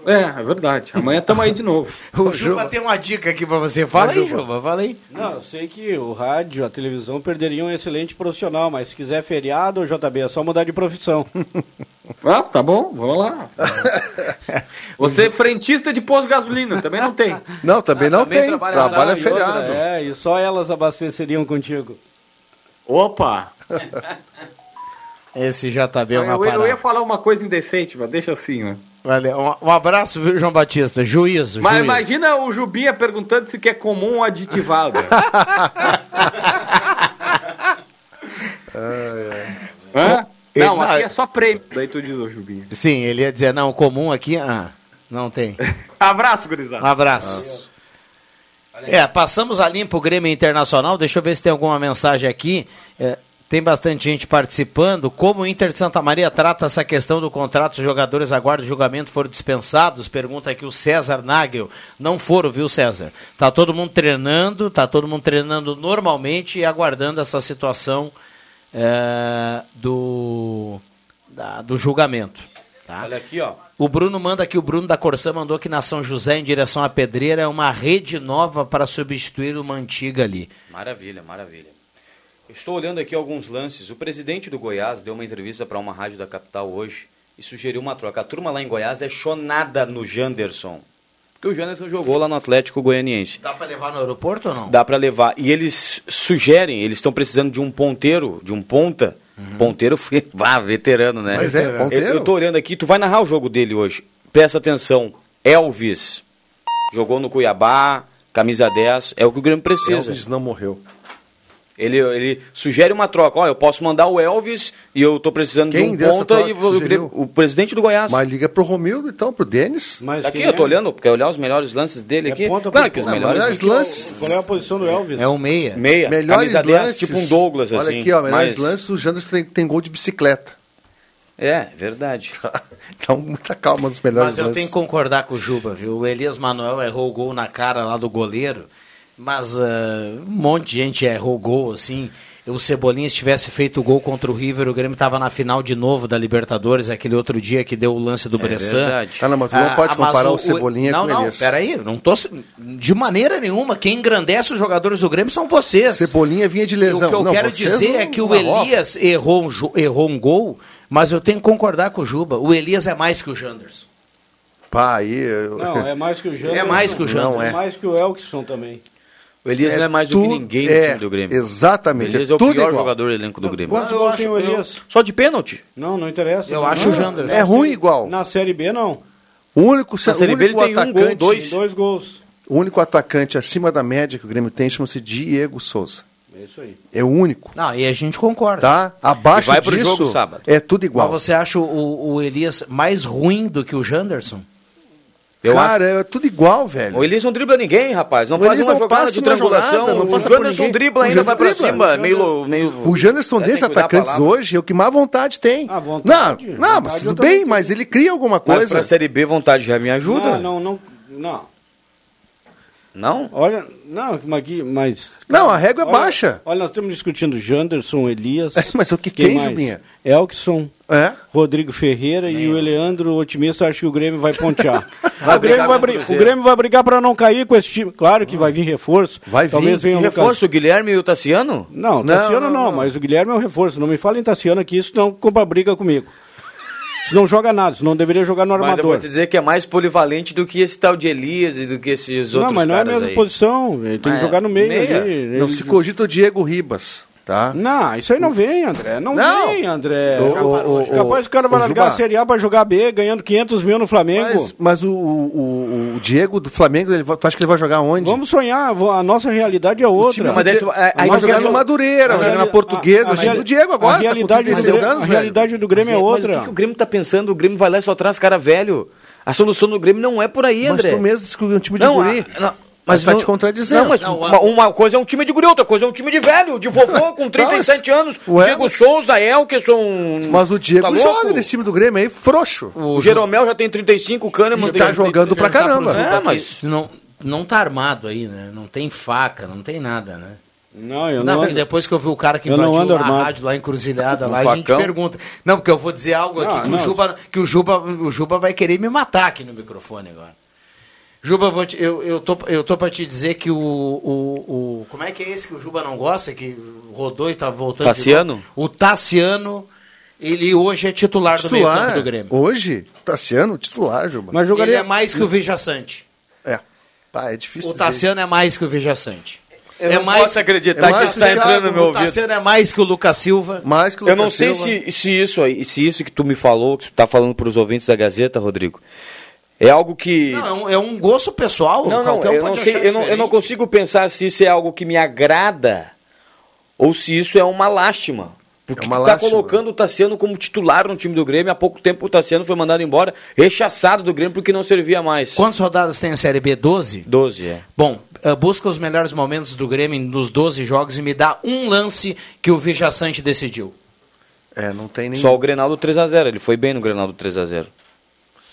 Speaker 10: É, é verdade. Amanhã estamos aí de novo.
Speaker 3: o Juba tem uma dica aqui para você. Fala aí, Juba, fala aí.
Speaker 8: Não, eu sei que o rádio, a televisão perderiam um excelente profissional, mas se quiser feriado, JB, é só mudar de profissão.
Speaker 10: ah, tá bom, vamos lá. Você é frentista de posto de gasolina, também não tem.
Speaker 6: Não, também ah, não também tem. Trabalha feriado.
Speaker 8: Outra, é, e só elas abasteceriam contigo.
Speaker 10: Opa!
Speaker 3: Esse JB é uma
Speaker 10: eu, eu ia falar uma coisa indecente, mas deixa assim, mano.
Speaker 3: Valeu. Um, um abraço, viu, João Batista? Juízo.
Speaker 10: Mas
Speaker 3: juízo.
Speaker 10: imagina o Jubinha perguntando se que é comum ou aditivado. Hã? Não, aqui é só prêmio. Daí tu diz, ô Jubinha.
Speaker 3: Sim, ele ia dizer, não, comum aqui, ah, não tem.
Speaker 10: abraço, gurizada.
Speaker 3: Um abraço. É, passamos a limpo o Grêmio Internacional. Deixa eu ver se tem alguma mensagem aqui. É, tem bastante gente participando. Como o Inter de Santa Maria trata essa questão do contrato, os jogadores aguardam julgamento, foram dispensados? Pergunta aqui o César Nagel. Não foram, viu, César? Tá todo mundo treinando, tá todo mundo treinando normalmente e aguardando essa situação é, do, da, do julgamento. Tá?
Speaker 7: Olha aqui, ó.
Speaker 3: O Bruno manda aqui, o Bruno da Corsã mandou que na São José, em direção à Pedreira, é uma rede nova para substituir uma antiga ali.
Speaker 7: Maravilha, maravilha. Estou olhando aqui alguns lances. O presidente do Goiás deu uma entrevista para uma rádio da capital hoje e sugeriu uma troca. A turma lá em Goiás é chonada no Janderson. Porque o Janderson jogou lá no Atlético Goianiense.
Speaker 3: Dá para levar no aeroporto ou não?
Speaker 7: Dá para levar. E eles sugerem, eles estão precisando de um ponteiro, de um ponta. Uhum. Ponteiro vá, veterano, né?
Speaker 6: Mas é, ponteiro.
Speaker 7: Eu, eu tô olhando aqui, tu vai narrar o jogo dele hoje. Presta atenção. Elvis jogou no Cuiabá, camisa 10, é o que o Grêmio precisa.
Speaker 6: Elvis não morreu.
Speaker 7: Ele, ele sugere uma troca. Ó, eu posso mandar o Elvis e eu tô precisando Quem de um ponta e vou, o presidente do Goiás.
Speaker 6: Mas liga pro Romildo então, pro Denis.
Speaker 7: Mas aqui eu tô é? olhando, porque olhar os melhores lances dele é aqui. Ponta,
Speaker 8: claro que os melhores, melhores lances. Qual é a posição do Elvis?
Speaker 3: É um meia.
Speaker 7: Meia.
Speaker 6: Melhores lances. 10,
Speaker 7: tipo um Douglas
Speaker 6: Olha
Speaker 7: assim.
Speaker 6: Olha aqui, ó, melhores mas... lances, o Janderson tem, tem gol de bicicleta.
Speaker 7: É, verdade.
Speaker 6: então, muita calma nos melhores
Speaker 3: Mas eu lances. tenho que concordar com o Juba, viu? O Elias Manuel errou o gol na cara lá do goleiro, mas uh, um monte de gente errou gol, assim o Cebolinha tivesse feito o gol contra o River, o Grêmio estava na final de novo da Libertadores, aquele outro dia que deu o lance do é Bressan. Verdade.
Speaker 6: Tá, não, mas não ah, pode comparar o, o Cebolinha
Speaker 3: não,
Speaker 6: com
Speaker 3: não,
Speaker 6: Elias.
Speaker 3: Peraí, não tô de maneira nenhuma. Quem engrandece os jogadores do Grêmio são vocês.
Speaker 6: Cebolinha vinha de lesão.
Speaker 3: O que eu
Speaker 6: não,
Speaker 3: quero dizer é que o Elias errou um, errou um gol, mas eu tenho que concordar com o Juba. O Elias é mais que o Janderson.
Speaker 6: Pá, aí. Eu...
Speaker 8: Não, é mais que o Janderson.
Speaker 3: É mais que o Janderson.
Speaker 8: É mais que o Elkson também.
Speaker 7: O Elias não é mais do que ninguém no
Speaker 6: é,
Speaker 7: time do Grêmio.
Speaker 6: Exatamente.
Speaker 7: O Elias
Speaker 6: é
Speaker 7: é o pior
Speaker 6: igual.
Speaker 7: jogador do elenco do Grêmio.
Speaker 8: Quantos
Speaker 3: eu
Speaker 8: gols tem o
Speaker 3: eu-
Speaker 8: Elias?
Speaker 7: Só de pênalti.
Speaker 8: Não, não interessa.
Speaker 3: Eu
Speaker 8: Não,
Speaker 3: acho o. Janderson.
Speaker 6: É ruim igual.
Speaker 8: Na Série B, não.
Speaker 6: O único,
Speaker 7: Na Série B ele tem um gol, dois.
Speaker 8: Dois gols.
Speaker 6: o único atacante acima da média que o Grêmio tem chama-se Diego Souza.
Speaker 8: É isso aí.
Speaker 6: É o único,
Speaker 3: Não, e a gente concorda.
Speaker 6: tá? Abaixo
Speaker 7: E vai pro
Speaker 6: disso,
Speaker 7: jogo sábado.
Speaker 6: é tudo igual.
Speaker 3: Mas você acha o, o Elias mais ruim do que o Janderson?
Speaker 7: Eu
Speaker 6: Cara, é tudo igual, velho.
Speaker 7: O Elias não dribla ninguém, rapaz. Não
Speaker 6: O
Speaker 7: faz
Speaker 6: Elias
Speaker 7: uma
Speaker 6: não
Speaker 7: jogada
Speaker 6: passa
Speaker 7: de triangulação.
Speaker 6: jogada, não
Speaker 7: o Janderson dribla
Speaker 6: O
Speaker 7: ainda, vai pra cima. Meio, meio...
Speaker 6: O Janderson,
Speaker 7: É,
Speaker 6: desses atacantes hoje, é o que mais vontade tem.
Speaker 8: Ah, vontade,
Speaker 6: Não, não,
Speaker 8: vontade
Speaker 6: mas tudo bem,
Speaker 8: tenho.
Speaker 6: mas ele cria alguma
Speaker 7: Mas
Speaker 6: coisa.
Speaker 7: pra Série B, vontade já me ajuda.
Speaker 8: Não, não, não. Não.
Speaker 7: Não?
Speaker 8: Olha, não, mas mas.
Speaker 6: Não, a régua é
Speaker 8: olha,
Speaker 6: baixa.
Speaker 8: Olha, nós estamos discutindo Janderson, Elias.
Speaker 6: Mas o que
Speaker 8: quem
Speaker 6: tem,
Speaker 8: mais?
Speaker 6: Jubinha?
Speaker 8: Elkson,
Speaker 6: É?
Speaker 8: Rodrigo Ferreira e o Eleandro otimista acho que o Grêmio vai pontear.
Speaker 7: Vai
Speaker 8: o, Grêmio vai,
Speaker 7: o
Speaker 8: o. Grêmio vai brigar para não cair com esse time. Claro que vai vir reforço.
Speaker 6: Vai
Speaker 8: Talvez
Speaker 6: vir.
Speaker 8: venha o Lucas-
Speaker 7: Reforço o Guilherme e o Tassiano?
Speaker 8: Não,
Speaker 6: Não,
Speaker 8: Tassiano não,
Speaker 6: não, não.
Speaker 8: mas o Guilherme é um reforço. Não me fala em Tassiano aqui, isso não compra briga comigo. Isso não joga nada, isso não deveria jogar no
Speaker 7: Mas eu vou
Speaker 8: armador.
Speaker 7: te dizer que é mais polivalente do que esse tal de Elias e do que esses outros
Speaker 8: Não, mas não é a
Speaker 7: caras
Speaker 8: mesma
Speaker 7: aí.
Speaker 8: posição. Ele tem que
Speaker 7: É,
Speaker 8: jogar no meio
Speaker 7: meia.
Speaker 8: ali.
Speaker 6: Não
Speaker 8: Ele-
Speaker 6: se cogita o Diego Ribas, tá?
Speaker 8: Não, isso aí não vem, André. Não,
Speaker 6: Não.
Speaker 8: vem, André.
Speaker 6: O- o- o-
Speaker 8: Capaz o cara vai
Speaker 6: o
Speaker 8: largar
Speaker 6: Juba.
Speaker 8: a Série A pra jogar B, ganhando 500 mil no Flamengo.
Speaker 6: Mas, mas o, o, o Diego do Flamengo, ele tu acha que ele vai jogar onde?
Speaker 8: Vamos sonhar, a nossa realidade é outra.
Speaker 6: time
Speaker 7: Mas aí tu- é- aí
Speaker 6: vai jogar no Madureira, vai jogar na Portuguesa,
Speaker 8: a- a
Speaker 6: o Diego agora,
Speaker 8: a
Speaker 6: tá com
Speaker 8: realidade, do
Speaker 6: 36
Speaker 8: Grêmio,
Speaker 6: anos,
Speaker 8: a
Speaker 6: velho.
Speaker 8: realidade do Grêmio é
Speaker 7: Mas o
Speaker 8: outra.
Speaker 7: que que o Grêmio tá pensando? O Grêmio vai lá e só traz cara velho. A solução do Grêmio não é por aí,
Speaker 6: Mas
Speaker 7: André.
Speaker 6: tu mesmo disse que um time de
Speaker 7: não,
Speaker 6: guri.
Speaker 7: a- não,
Speaker 6: Mas tá te contradizendo.
Speaker 7: Não, mas
Speaker 3: Não,
Speaker 7: uma, uma coisa é um time de guri, outra coisa é um time de velho, de vovô com 37 anos.
Speaker 6: Ué,
Speaker 7: Diego
Speaker 6: mas-
Speaker 7: Souza, Elkerson.
Speaker 6: Mas o Diego
Speaker 7: tá
Speaker 6: joga nesse time do Grêmio aí, frouxo.
Speaker 7: O Jeromel já tem 35, o Kahneman
Speaker 6: Já tá jogando pra caramba.
Speaker 3: pro
Speaker 7: É,
Speaker 3: aqui,
Speaker 7: mas-
Speaker 3: Não, não tá armado aí, né? Não tem faca, não tem nada, né?
Speaker 8: Não, eu
Speaker 3: Não,
Speaker 8: não.
Speaker 3: depois que eu vi o cara que invadiu a
Speaker 8: armado.
Speaker 3: rádio lá encruzilhada
Speaker 7: Um
Speaker 3: lá, a gente pergunta. Não, porque eu vou dizer algo aqui
Speaker 8: Não,
Speaker 3: que,
Speaker 8: não.
Speaker 3: o Juba, que o, Juba, o Juba vai querer me matar aqui no microfone agora. Juba, eu, vou te- eu, eu, tô, eu tô pra te dizer que o, o, o- Como é que é esse que o Juba não gosta? Que rodou e tá voltando.
Speaker 7: Tassiano?
Speaker 3: O Tassiano, ele hoje é titular, do meio campo
Speaker 6: Titular.
Speaker 3: do Grêmio.
Speaker 6: Hoje, Tassiano, titular, Juba.
Speaker 8: Mas
Speaker 3: Ele
Speaker 8: jogaria.
Speaker 3: é mais que o Vijaçante.
Speaker 6: É. Pá, é difícil
Speaker 3: O
Speaker 6: dizer.
Speaker 3: Tassiano é mais que o Vijaçante.
Speaker 7: Eu
Speaker 3: é
Speaker 7: não
Speaker 3: mais,
Speaker 7: posso acreditar
Speaker 6: é
Speaker 7: que tá
Speaker 6: o
Speaker 7: entrando no meu
Speaker 3: o
Speaker 7: ouvido.
Speaker 3: Tassiano é mais que o Lucas Silva.
Speaker 6: Mais que o
Speaker 7: Eu não
Speaker 6: Lucas
Speaker 7: sei
Speaker 6: Silva.
Speaker 7: se, se isso aí, se isso que tu me falou, que tu tá falando pros ouvintes da Gazeta, Rodrigo, é algo que.
Speaker 3: Não, é um, é gosto pessoal.
Speaker 7: Não, não, eu não, sei, eu, não, eu não consigo pensar se isso é algo que me agrada ou se isso é uma lástima. Porque
Speaker 6: É uma
Speaker 7: tu tá
Speaker 6: lástima.
Speaker 7: colocando o Tassiano como titular no time do Grêmio. Há pouco tempo o Tassiano foi mandado embora, rechaçado do Grêmio porque não servia mais.
Speaker 3: Quantas rodadas tem a Série B? 12?
Speaker 7: 12, é.
Speaker 3: Bom, eh, busca os melhores momentos do Grêmio nos 12 jogos e me dá um lance que o Vijaçante decidiu.
Speaker 6: É, não tem nem.
Speaker 7: Só o Grenal do 3x0. Ele foi bem no Grenal do 3x0.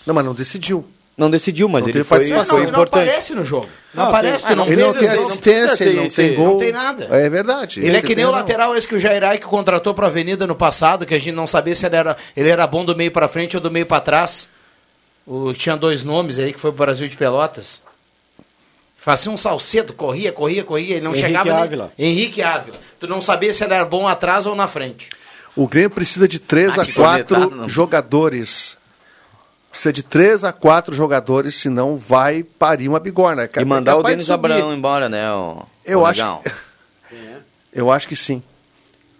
Speaker 6: Não, mas não decidiu.
Speaker 7: Não decidiu, mas
Speaker 6: Não
Speaker 7: ele
Speaker 6: teve
Speaker 7: foi,
Speaker 6: participação.
Speaker 7: foi
Speaker 3: ele não
Speaker 7: importante.
Speaker 3: aparece no jogo. Não,
Speaker 8: Não,
Speaker 3: aparece,
Speaker 8: tem-
Speaker 3: não
Speaker 6: ele não tem
Speaker 7: não
Speaker 6: assistência, ele não tem gol.
Speaker 3: não tem nada.
Speaker 6: É verdade.
Speaker 3: Ele é que nem o
Speaker 6: não.
Speaker 3: lateral esse que o Jairai que contratou para a Avenida no passado, que a gente não sabia se ele era, ele era bom do meio para frente ou do meio para trás. O, tinha dois nomes aí que foi pro Brasil de Pelotas. Fazia um salcedo, corria, corria, corria, ele não
Speaker 8: Henrique
Speaker 3: chegava nem-
Speaker 8: Ávila.
Speaker 3: Henrique Ávila. Tu não sabia se ele era bom atrás ou na frente.
Speaker 6: O Grêmio precisa de 3
Speaker 7: Ah,
Speaker 6: a
Speaker 7: que
Speaker 6: 4
Speaker 7: cornetada, não.
Speaker 6: jogadores. Precisa de 3 a 4 jogadores, senão vai parir uma bigorna. É
Speaker 7: E mandar o
Speaker 6: capaz de
Speaker 7: Denis
Speaker 6: subir.
Speaker 7: Abraão embora, né? O,
Speaker 6: Eu
Speaker 7: o
Speaker 6: acho,
Speaker 7: Negão.
Speaker 6: eu acho que sim.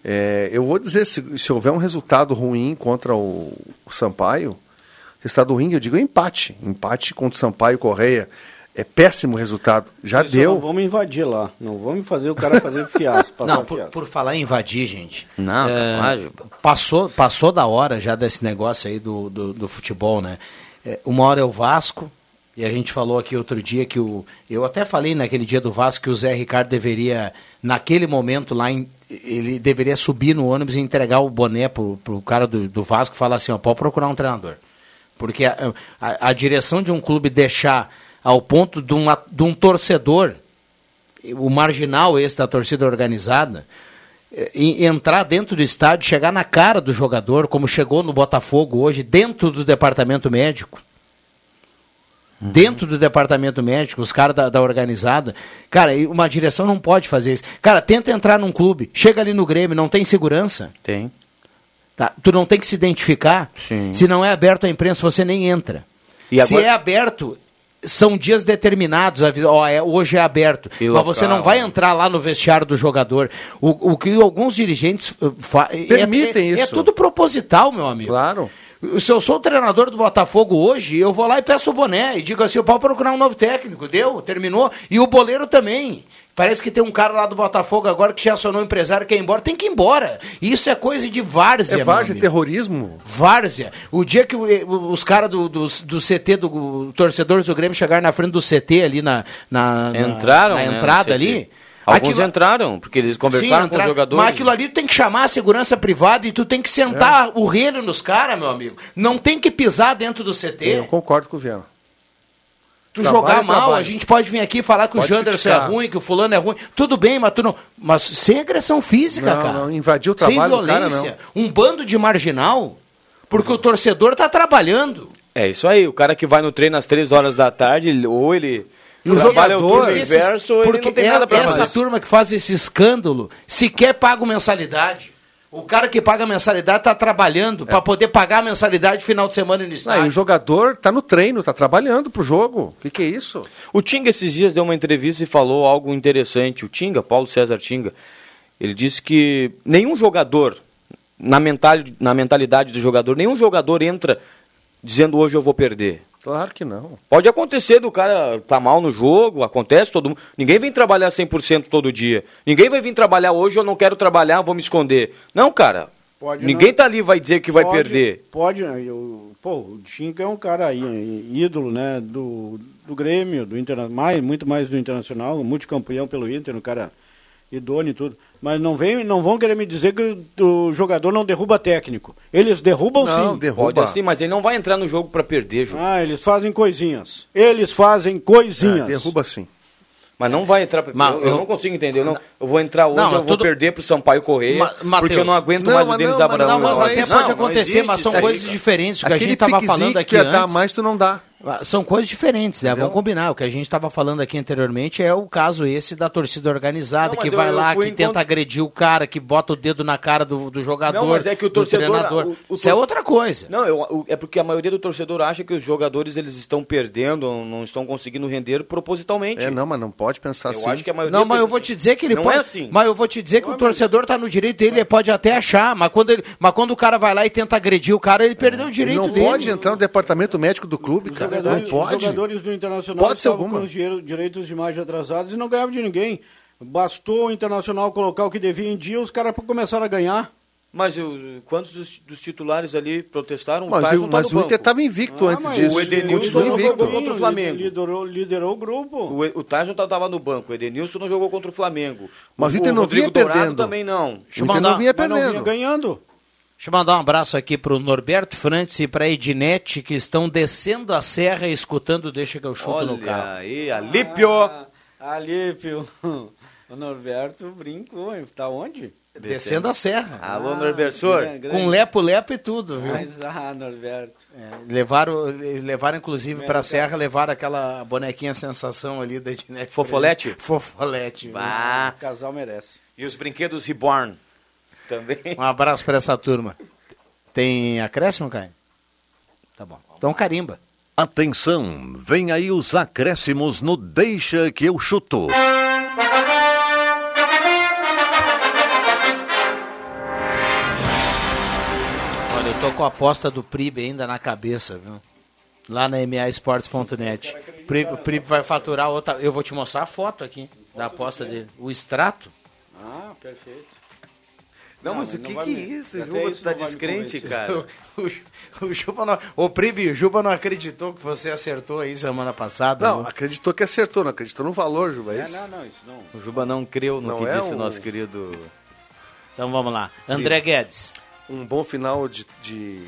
Speaker 6: É, eu vou dizer, se, se houver um resultado ruim contra o, o Sampaio, resultado ruim, eu digo empate. Empate contra o Sampaio Correia. É péssimo resultado. Já
Speaker 8: Isso
Speaker 6: deu.
Speaker 8: Não vamos invadir lá. Não vamos fazer o cara fazer fiasco.
Speaker 3: Não, por,
Speaker 8: fiasco.
Speaker 3: por falar em invadir, gente.
Speaker 7: Não,
Speaker 3: é,
Speaker 7: capaz, Juba.
Speaker 3: passou, passou da hora já desse negócio aí do, do, do futebol, né? É, uma hora é o Vasco, e a gente falou aqui outro dia que o. Eu até falei naquele dia do Vasco que o Zé Ricardo deveria, naquele momento lá, em- ele deveria subir no ônibus e entregar o boné pro, pro cara do, do Vasco e falar assim: ó, pode procurar um treinador. Porque a, a- a direção de um clube deixar ao ponto de, uma, de um torcedor o marginal esse da torcida organizada, eh, entrar dentro do estádio, chegar na cara do jogador, como chegou no Botafogo hoje, dentro do departamento médico. Dentro do departamento médico, os caras da, da organizada. Cara, uma direção não pode fazer isso. Cara, tenta entrar num clube, chega ali no Grêmio, não tem segurança.
Speaker 7: Tem.
Speaker 3: Tá? Tu não tem que se identificar.
Speaker 7: Sim.
Speaker 3: Se não é aberto à imprensa, você nem entra.
Speaker 7: E
Speaker 3: Se
Speaker 7: agora-
Speaker 3: é aberto, são dias determinados, ó, é, hoje é aberto.
Speaker 7: E
Speaker 3: mas você não
Speaker 7: local.
Speaker 3: vai entrar lá no vestiário do jogador. O, o que alguns dirigentes uh, fa- é-
Speaker 6: Permitem
Speaker 3: é, É
Speaker 6: isso.
Speaker 3: tudo proposital, meu amigo.
Speaker 6: Claro.
Speaker 3: Se eu sou o treinador do Botafogo hoje, eu vou lá e peço o boné e digo assim: eu posso procurar um novo técnico. Deu, terminou. E o boleiro também. Parece que tem um cara lá do Botafogo agora que já acionou o empresário que quer ir embora. Tem que ir embora. Isso é coisa de várzea.
Speaker 6: É várzea, terrorismo.
Speaker 3: Várzea. O dia que o- o- os caras do, do, do CT, do, o torcedores do Grêmio chegaram na frente do CT ali na, na, na-
Speaker 7: Entraram,
Speaker 3: na
Speaker 7: né, no
Speaker 3: entrada
Speaker 7: CT.
Speaker 3: ali.
Speaker 7: Alguns
Speaker 3: aquilo-
Speaker 7: entraram, porque eles conversaram
Speaker 3: Sim,
Speaker 7: com os jogadores.
Speaker 3: Mas aquilo ali tu tem que chamar a segurança privada e tu tem que sentar o relho nos caras, meu amigo. Não tem que pisar dentro do CT.
Speaker 6: Eu concordo com o Viana.
Speaker 3: Tu
Speaker 6: Trabalho
Speaker 3: jogar
Speaker 6: é
Speaker 3: mal,
Speaker 6: trabalho.
Speaker 3: a gente pode vir aqui falar que
Speaker 6: Pode
Speaker 3: o Janderson é ruim, que o fulano é ruim. Tudo bem, mas tu não. Mas sem agressão física,
Speaker 6: Não,
Speaker 3: cara.
Speaker 6: não, invadir o
Speaker 3: Sem
Speaker 6: trabalho do cara,
Speaker 3: violência. Um bando de marginal. Porque o torcedor tá trabalhando.
Speaker 7: É isso aí, o cara que vai no treino às três horas da tarde, ou ele
Speaker 3: E o
Speaker 7: o
Speaker 3: jogador, esses-
Speaker 7: inverso,
Speaker 3: porque
Speaker 7: não tem
Speaker 3: é-
Speaker 7: nada pra
Speaker 3: essa
Speaker 7: fazer.
Speaker 3: turma que faz esse escândalo sequer paga mensalidade. O cara que paga a mensalidade tá trabalhando
Speaker 7: É.
Speaker 3: pra poder pagar a mensalidade final de semana no
Speaker 6: Ah,
Speaker 3: estádio.
Speaker 6: o jogador tá no treino, tá trabalhando pro jogo. O que, que é isso?
Speaker 7: O Tinga esses dias deu uma entrevista e falou algo interessante. O Tinga, Paulo César Tinga, ele disse que nenhum jogador, na, mental, na mentalidade do jogador, nenhum jogador entra dizendo hoje eu vou perder.
Speaker 6: Claro que não.
Speaker 7: Pode acontecer do cara tá mal no jogo, acontece todo mundo. Ninguém vem trabalhar 100% todo dia. Ninguém vai vir trabalhar hoje, eu não quero trabalhar, vou me esconder. Não, cara.
Speaker 8: Pode
Speaker 7: Ninguém
Speaker 8: não.
Speaker 7: tá ali e vai dizer que vai
Speaker 8: Pode-
Speaker 7: perder.
Speaker 8: Pode, né, eu, pô, o Tinca é um cara aí, ídolo, né, do, do Grêmio, do Interna mais, muito mais do Internacional, multicampeão pelo Inter, um cara idôneo e tudo. Mas não, vem, não vão querer me dizer que o, jogador não derruba técnico. Eles derrubam
Speaker 6: Não,
Speaker 8: sim.
Speaker 6: derruba.
Speaker 7: Pode assim, mas ele não vai entrar no jogo pra perder, Ju.
Speaker 8: Ah, eles fazem coisinhas. Eles fazem coisinhas.
Speaker 6: É, derruba sim.
Speaker 7: Mas não vai entrar.
Speaker 3: Mas
Speaker 7: eu, eu
Speaker 3: eu-
Speaker 7: não consigo entender. Eu, não, eu vou entrar hoje,
Speaker 3: Não,
Speaker 7: eu vou
Speaker 3: tudo-
Speaker 7: perder pro Sampaio correr,
Speaker 3: Ma- Mateus.
Speaker 7: porque eu não aguento
Speaker 6: Não,
Speaker 7: mais o
Speaker 6: mas
Speaker 7: Denis
Speaker 6: não, mas
Speaker 7: Abraão.
Speaker 3: Não, mas até pode acontecer,
Speaker 7: existe
Speaker 3: mas são coisas diferentes. O que a gente tava falando
Speaker 6: que
Speaker 3: aqui
Speaker 6: dar
Speaker 3: antes.
Speaker 6: mais, tu não dá.
Speaker 3: Ah, São coisas diferentes, né? Vamos combinar. O que a gente estava falando aqui anteriormente é o caso esse da torcida organizada,
Speaker 7: Não,
Speaker 3: que
Speaker 7: mas eu-
Speaker 3: vai
Speaker 7: eu
Speaker 3: lá, que tenta
Speaker 7: contra-
Speaker 3: agredir o cara, que bota o dedo na cara do, do jogador.
Speaker 7: Não, mas é que o
Speaker 3: do
Speaker 7: torcedor- o- o
Speaker 3: Isso é outra coisa.
Speaker 7: Não, eu- é porque a maioria do torcedor acha que os jogadores eles estão perdendo, não estão conseguindo render propositalmente.
Speaker 6: É, não, mas não pode pensar
Speaker 7: eu
Speaker 6: assim.
Speaker 7: acho que a maioria
Speaker 3: Não, mas eu vou
Speaker 7: assim.
Speaker 3: te dizer que ele
Speaker 7: não
Speaker 3: pode.
Speaker 7: é assim.
Speaker 3: Mas eu vou te dizer que
Speaker 8: Não,
Speaker 3: o torcedor tá no direito dele, ele pode até achar, mas quando, ele, mas quando o cara vai lá e tenta agredir o cara, ele perdeu o direito
Speaker 6: não
Speaker 3: dele.
Speaker 6: pode entrar no departamento médico do clube, cara.
Speaker 8: Jogadores,
Speaker 6: Não
Speaker 8: os
Speaker 6: pode.
Speaker 8: jogadores do Internacional
Speaker 6: Pode ser
Speaker 8: estavam com os direitos de imagem atrasados e não ganhavam de ninguém. Bastou o Internacional colocar o que devia em dia, os caras começaram a ganhar.
Speaker 7: Mas eu- quantos dos, dos titulares ali protestaram?
Speaker 6: Mas,
Speaker 7: tá
Speaker 6: mas
Speaker 7: no
Speaker 6: o Inter estava invicto
Speaker 8: Ah,
Speaker 6: antes
Speaker 8: mas
Speaker 6: disso.
Speaker 7: o Edenilson não
Speaker 6: invicto.
Speaker 7: jogou contra o Flamengo.
Speaker 8: Liderou, liderou o grupo.
Speaker 7: O, o Tyson estava no banco, o Edenilson não jogou contra o Flamengo.
Speaker 6: Mas o Inter não
Speaker 7: Rodrigo
Speaker 6: vinha
Speaker 7: Dourado
Speaker 6: perdendo.
Speaker 7: também não.
Speaker 6: O Inter não vinha
Speaker 8: Mas não vinha
Speaker 6: perdendo.
Speaker 8: ganhando.
Speaker 3: Deixa eu mandar um abraço aqui pro Norberto Frantes e pra Ednete, que estão descendo a serra e escutando Deixa que eu chuto no
Speaker 7: Olha
Speaker 3: carro.
Speaker 7: aí, Alípio.
Speaker 8: Ah, Alípio. O Norberto brincou, hein? Tá onde?
Speaker 3: Descendo a serra.
Speaker 7: Alô,
Speaker 8: grande, grande.
Speaker 3: Com lepo-lepo e tudo, viu?
Speaker 8: Mas, ah, Norberto.
Speaker 3: Levaram, levaram inclusive pra serra, levaram aquela bonequinha sensação ali da Ednete.
Speaker 7: Fofolete?
Speaker 3: Fofolete.
Speaker 7: Ah,
Speaker 8: O casal merece.
Speaker 7: e os brinquedos Reborn também.
Speaker 3: Um abraço pra essa turma. Tem acréscimo, Caio? Tá bom. Então carimba.
Speaker 2: Atenção, vem aí os acréscimos no Deixa que eu chuto.
Speaker 3: Olha, eu tô com a aposta do PRIB ainda na cabeça, viu? Lá na maesportes.net. O PRIB, o PRIB vai faturar outra. Eu vou te mostrar a foto aqui da aposta dele. O extrato.
Speaker 8: Ah, perfeito.
Speaker 7: Não, mas o
Speaker 8: não
Speaker 7: que, que é isso?
Speaker 8: até
Speaker 7: Juba,
Speaker 8: isso
Speaker 7: tu tá
Speaker 8: não
Speaker 7: descrente, cara.
Speaker 3: O, o, Juba não, o PRIB, o Juba não acreditou que você acertou aí semana passada.
Speaker 6: Não,
Speaker 3: viu?
Speaker 6: acreditou que acertou, não acreditou no valor, Juba. é
Speaker 8: É,
Speaker 6: isso?
Speaker 8: não, não, isso não.
Speaker 7: O Juba não creu no
Speaker 6: Não
Speaker 7: que
Speaker 6: é
Speaker 7: disse o
Speaker 6: um-
Speaker 7: nosso querido...
Speaker 3: Então vamos lá. André Guedes.
Speaker 6: Um bom final de, de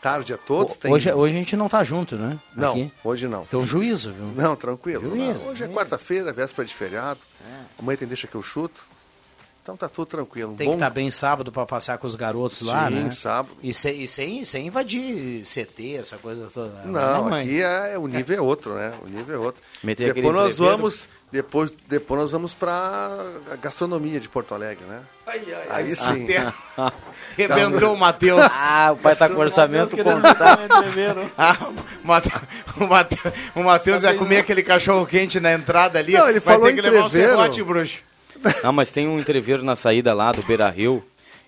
Speaker 6: tarde a todos. Tem-
Speaker 3: hoje, hoje a gente não tá junto, né?
Speaker 6: Não,
Speaker 3: Aqui.
Speaker 6: hoje não.
Speaker 3: Então juízo, viu?
Speaker 6: Não, tranquilo.
Speaker 3: Juízo,
Speaker 6: Não, hoje é quarta-feira, véspera de feriado. Amanhã tem deixa que eu chuto. Então tá tudo tranquilo.
Speaker 3: Tem que estar bem sábado para passear com os garotos lá,
Speaker 6: Sim,
Speaker 3: né?
Speaker 6: sábado.
Speaker 3: E, se- e sem, sem invadir CT, essa coisa toda.
Speaker 6: Não,
Speaker 3: Né, mãe?
Speaker 6: aqui é, o nível é outro, né? O nível é outro.
Speaker 7: Meter
Speaker 6: depois nós vamos, depois, depois nós vamos para gastronomia de Porto Alegre, né? Aí sim.
Speaker 3: Rebentou o Matheus.
Speaker 7: Ah, o pai tá com orçamento contado.
Speaker 3: Ah, o Matheus ia comer aquele cachorro quente na entrada ali.
Speaker 6: Não, ele
Speaker 3: vai
Speaker 6: falou
Speaker 3: ter que levar um serrote, bruxo.
Speaker 7: Não, mas tem um entreveiro na saída lá do Beira Rio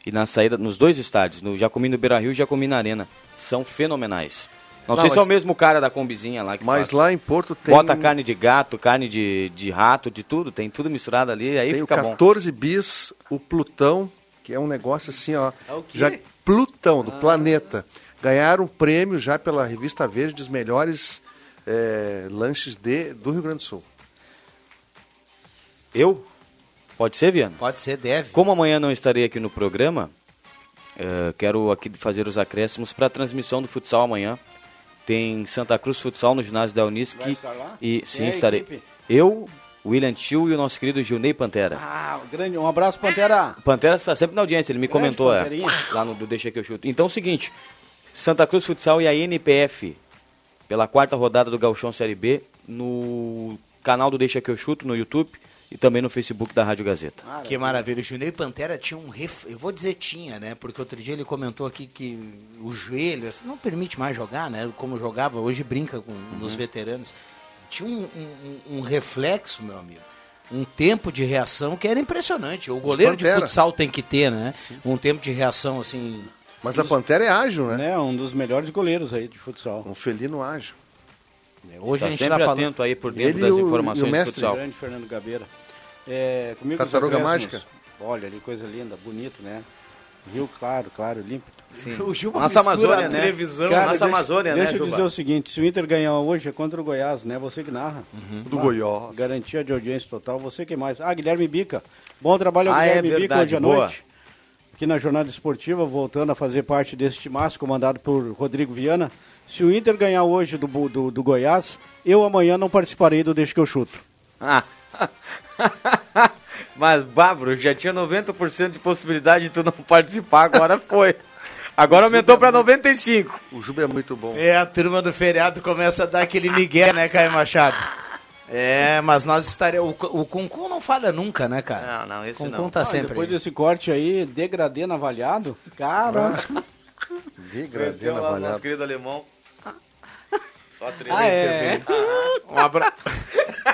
Speaker 7: e na saída, nos dois estádios, no Jacomim no Beira Rio e Jacomim na Arena. São fenomenais. Não,
Speaker 6: Não,
Speaker 7: sei se é o mesmo cara da combizinha lá que
Speaker 6: Mas
Speaker 7: faz.
Speaker 6: lá em Porto tem,
Speaker 7: Bota carne de gato, carne de, de rato, de tudo, tem tudo misturado ali, aí
Speaker 6: tem o
Speaker 7: fica bom.
Speaker 6: 14 bis, o Plutão, que é um negócio assim, ó.
Speaker 3: É o quê?
Speaker 6: Já, Plutão, do planeta. Ganharam um prêmio já pela revista Verde dos melhores eh, lanches de, do Rio Grande do Sul.
Speaker 7: Eu? Pode ser, Viana?
Speaker 3: Pode ser, deve.
Speaker 7: Como amanhã não estarei aqui no programa, eh, quero aqui fazer os acréscimos para a transmissão do futsal amanhã. Tem Santa Cruz Futsal no ginásio da Unisc.
Speaker 8: Vai estar lá?
Speaker 7: E
Speaker 8: Quem
Speaker 7: sim,
Speaker 8: é
Speaker 7: estarei.
Speaker 8: equipe?
Speaker 7: Eu, William Tio e o nosso querido Gilney Pantera.
Speaker 8: Ah, grande, um abraço, Pantera.
Speaker 7: Pantera está sempre na audiência, ele me
Speaker 8: Grande
Speaker 7: comentou é, lá no do Deixa que eu chuto. Então é o seguinte, Santa Cruz Futsal e a NPF pela quarta rodada do Gauchão Série B no canal do Deixa que eu chuto no YouTube e também no Facebook da Rádio Gazeta.
Speaker 3: Que maravilha. O Juninho Pantera tinha um ref... Eu vou dizer tinha, né? Porque outro dia ele comentou aqui que o joelho assim, não permite mais jogar, né? Como jogava, hoje brinca com nos veteranos. Tinha um, um- um reflexo, meu amigo. Um tempo de reação que era impressionante. O goleiro de futsal tem que ter, né? Um tempo de reação assim.
Speaker 6: Mas a Pantera é ágil, né?
Speaker 8: Né, um dos melhores goleiros aí de futsal.
Speaker 6: Um felino ágil.
Speaker 3: Hoje
Speaker 7: Está
Speaker 3: a gente
Speaker 7: sempre
Speaker 3: tá falando.
Speaker 7: atento aí por dentro
Speaker 6: Ele
Speaker 7: das
Speaker 6: e o- e o
Speaker 7: informações do
Speaker 6: mestre.
Speaker 7: futsal.
Speaker 8: Grande Fernando Gabeira. É, comigo
Speaker 6: Tartaruga. Mágica?
Speaker 8: Olha ali, coisa linda, bonito, né? Rio claro, claro, límpido.
Speaker 3: O Juba
Speaker 7: Nossa Amazônia,
Speaker 3: a
Speaker 7: né?
Speaker 3: televisão.
Speaker 7: Cara, Nossa
Speaker 8: deixa,
Speaker 7: Amazônia, né,
Speaker 8: deixa eu
Speaker 7: Juba?
Speaker 8: dizer o seguinte, se o Inter ganhar hoje é contra o Goiás, né? Você que narra.
Speaker 6: Do Goiás.
Speaker 8: Garantia de audiência total. Você que mais? Ah, Guilherme Bica. Bom trabalho ao
Speaker 7: Ah, é
Speaker 8: Guilherme Bica
Speaker 7: verdade,
Speaker 8: hoje à
Speaker 7: boa.
Speaker 8: noite. Aqui na Jornada Esportiva, voltando a fazer parte desse timaço comandado por Rodrigo Viana. Se o Inter ganhar hoje do, do, do Goiás, eu amanhã não participarei do Deixa que eu chuto.
Speaker 7: Ah. Mas, Bárbaro, já tinha 90% de possibilidade de tu não participar, agora foi. Agora aumentou para 95.
Speaker 6: O Juba é muito bom.
Speaker 3: É, a turma do feriado começa a dar aquele migué, né, Caio Machado? É, mas nós estaremos. O, o Cuncun não falha nunca, né, cara?
Speaker 7: Não, não, esse
Speaker 3: Cuncun
Speaker 7: não.
Speaker 3: tá
Speaker 8: Ah,
Speaker 3: sempre.
Speaker 8: depois
Speaker 3: aí.
Speaker 8: desse corte aí, degradê navalhado, cara.
Speaker 6: Degradê na balhada.
Speaker 7: querido alemão. Só
Speaker 8: ah, é.
Speaker 3: Um abraço.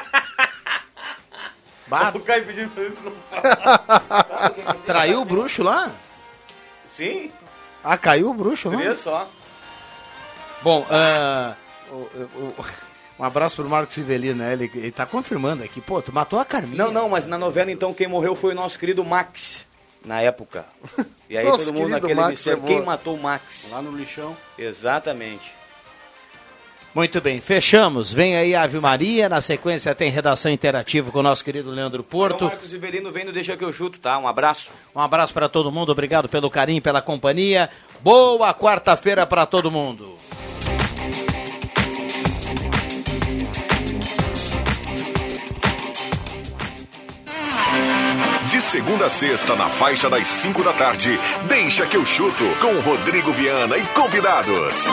Speaker 3: bah,
Speaker 7: O Caio pedindo pra ele não
Speaker 3: traiu o bruxo lá?
Speaker 7: Sim,
Speaker 3: Ah, caiu o bruxo lá?
Speaker 7: três só.
Speaker 3: Bom, o- o- um abraço pro Marcos Sivelino, né? Ele, ele tá confirmando aqui. Pô, tu matou a Carminha.
Speaker 7: Não, não, mas na novela então quem morreu foi o nosso querido Max, na época. E aí
Speaker 6: Nosso
Speaker 7: todo mundo naquele
Speaker 6: Max
Speaker 7: mistério,
Speaker 6: é
Speaker 7: quem matou o Max?
Speaker 8: Lá no lixão.
Speaker 7: Exatamente.
Speaker 3: Muito bem, fechamos. Vem aí a Ave Maria. Na sequência tem redação interativa com o nosso querido Leandro
Speaker 7: Então,
Speaker 3: Porto.
Speaker 7: Marcos Iverino vem no Deixa Que Eu Chuto, tá? Um abraço.
Speaker 3: Um abraço para todo mundo. Obrigado pelo carinho, pela companhia. Boa quarta-feira para todo mundo.
Speaker 2: De segunda a sexta, na faixa das 5 da tarde, deixa que eu chuto com Rodrigo Viana e convidados.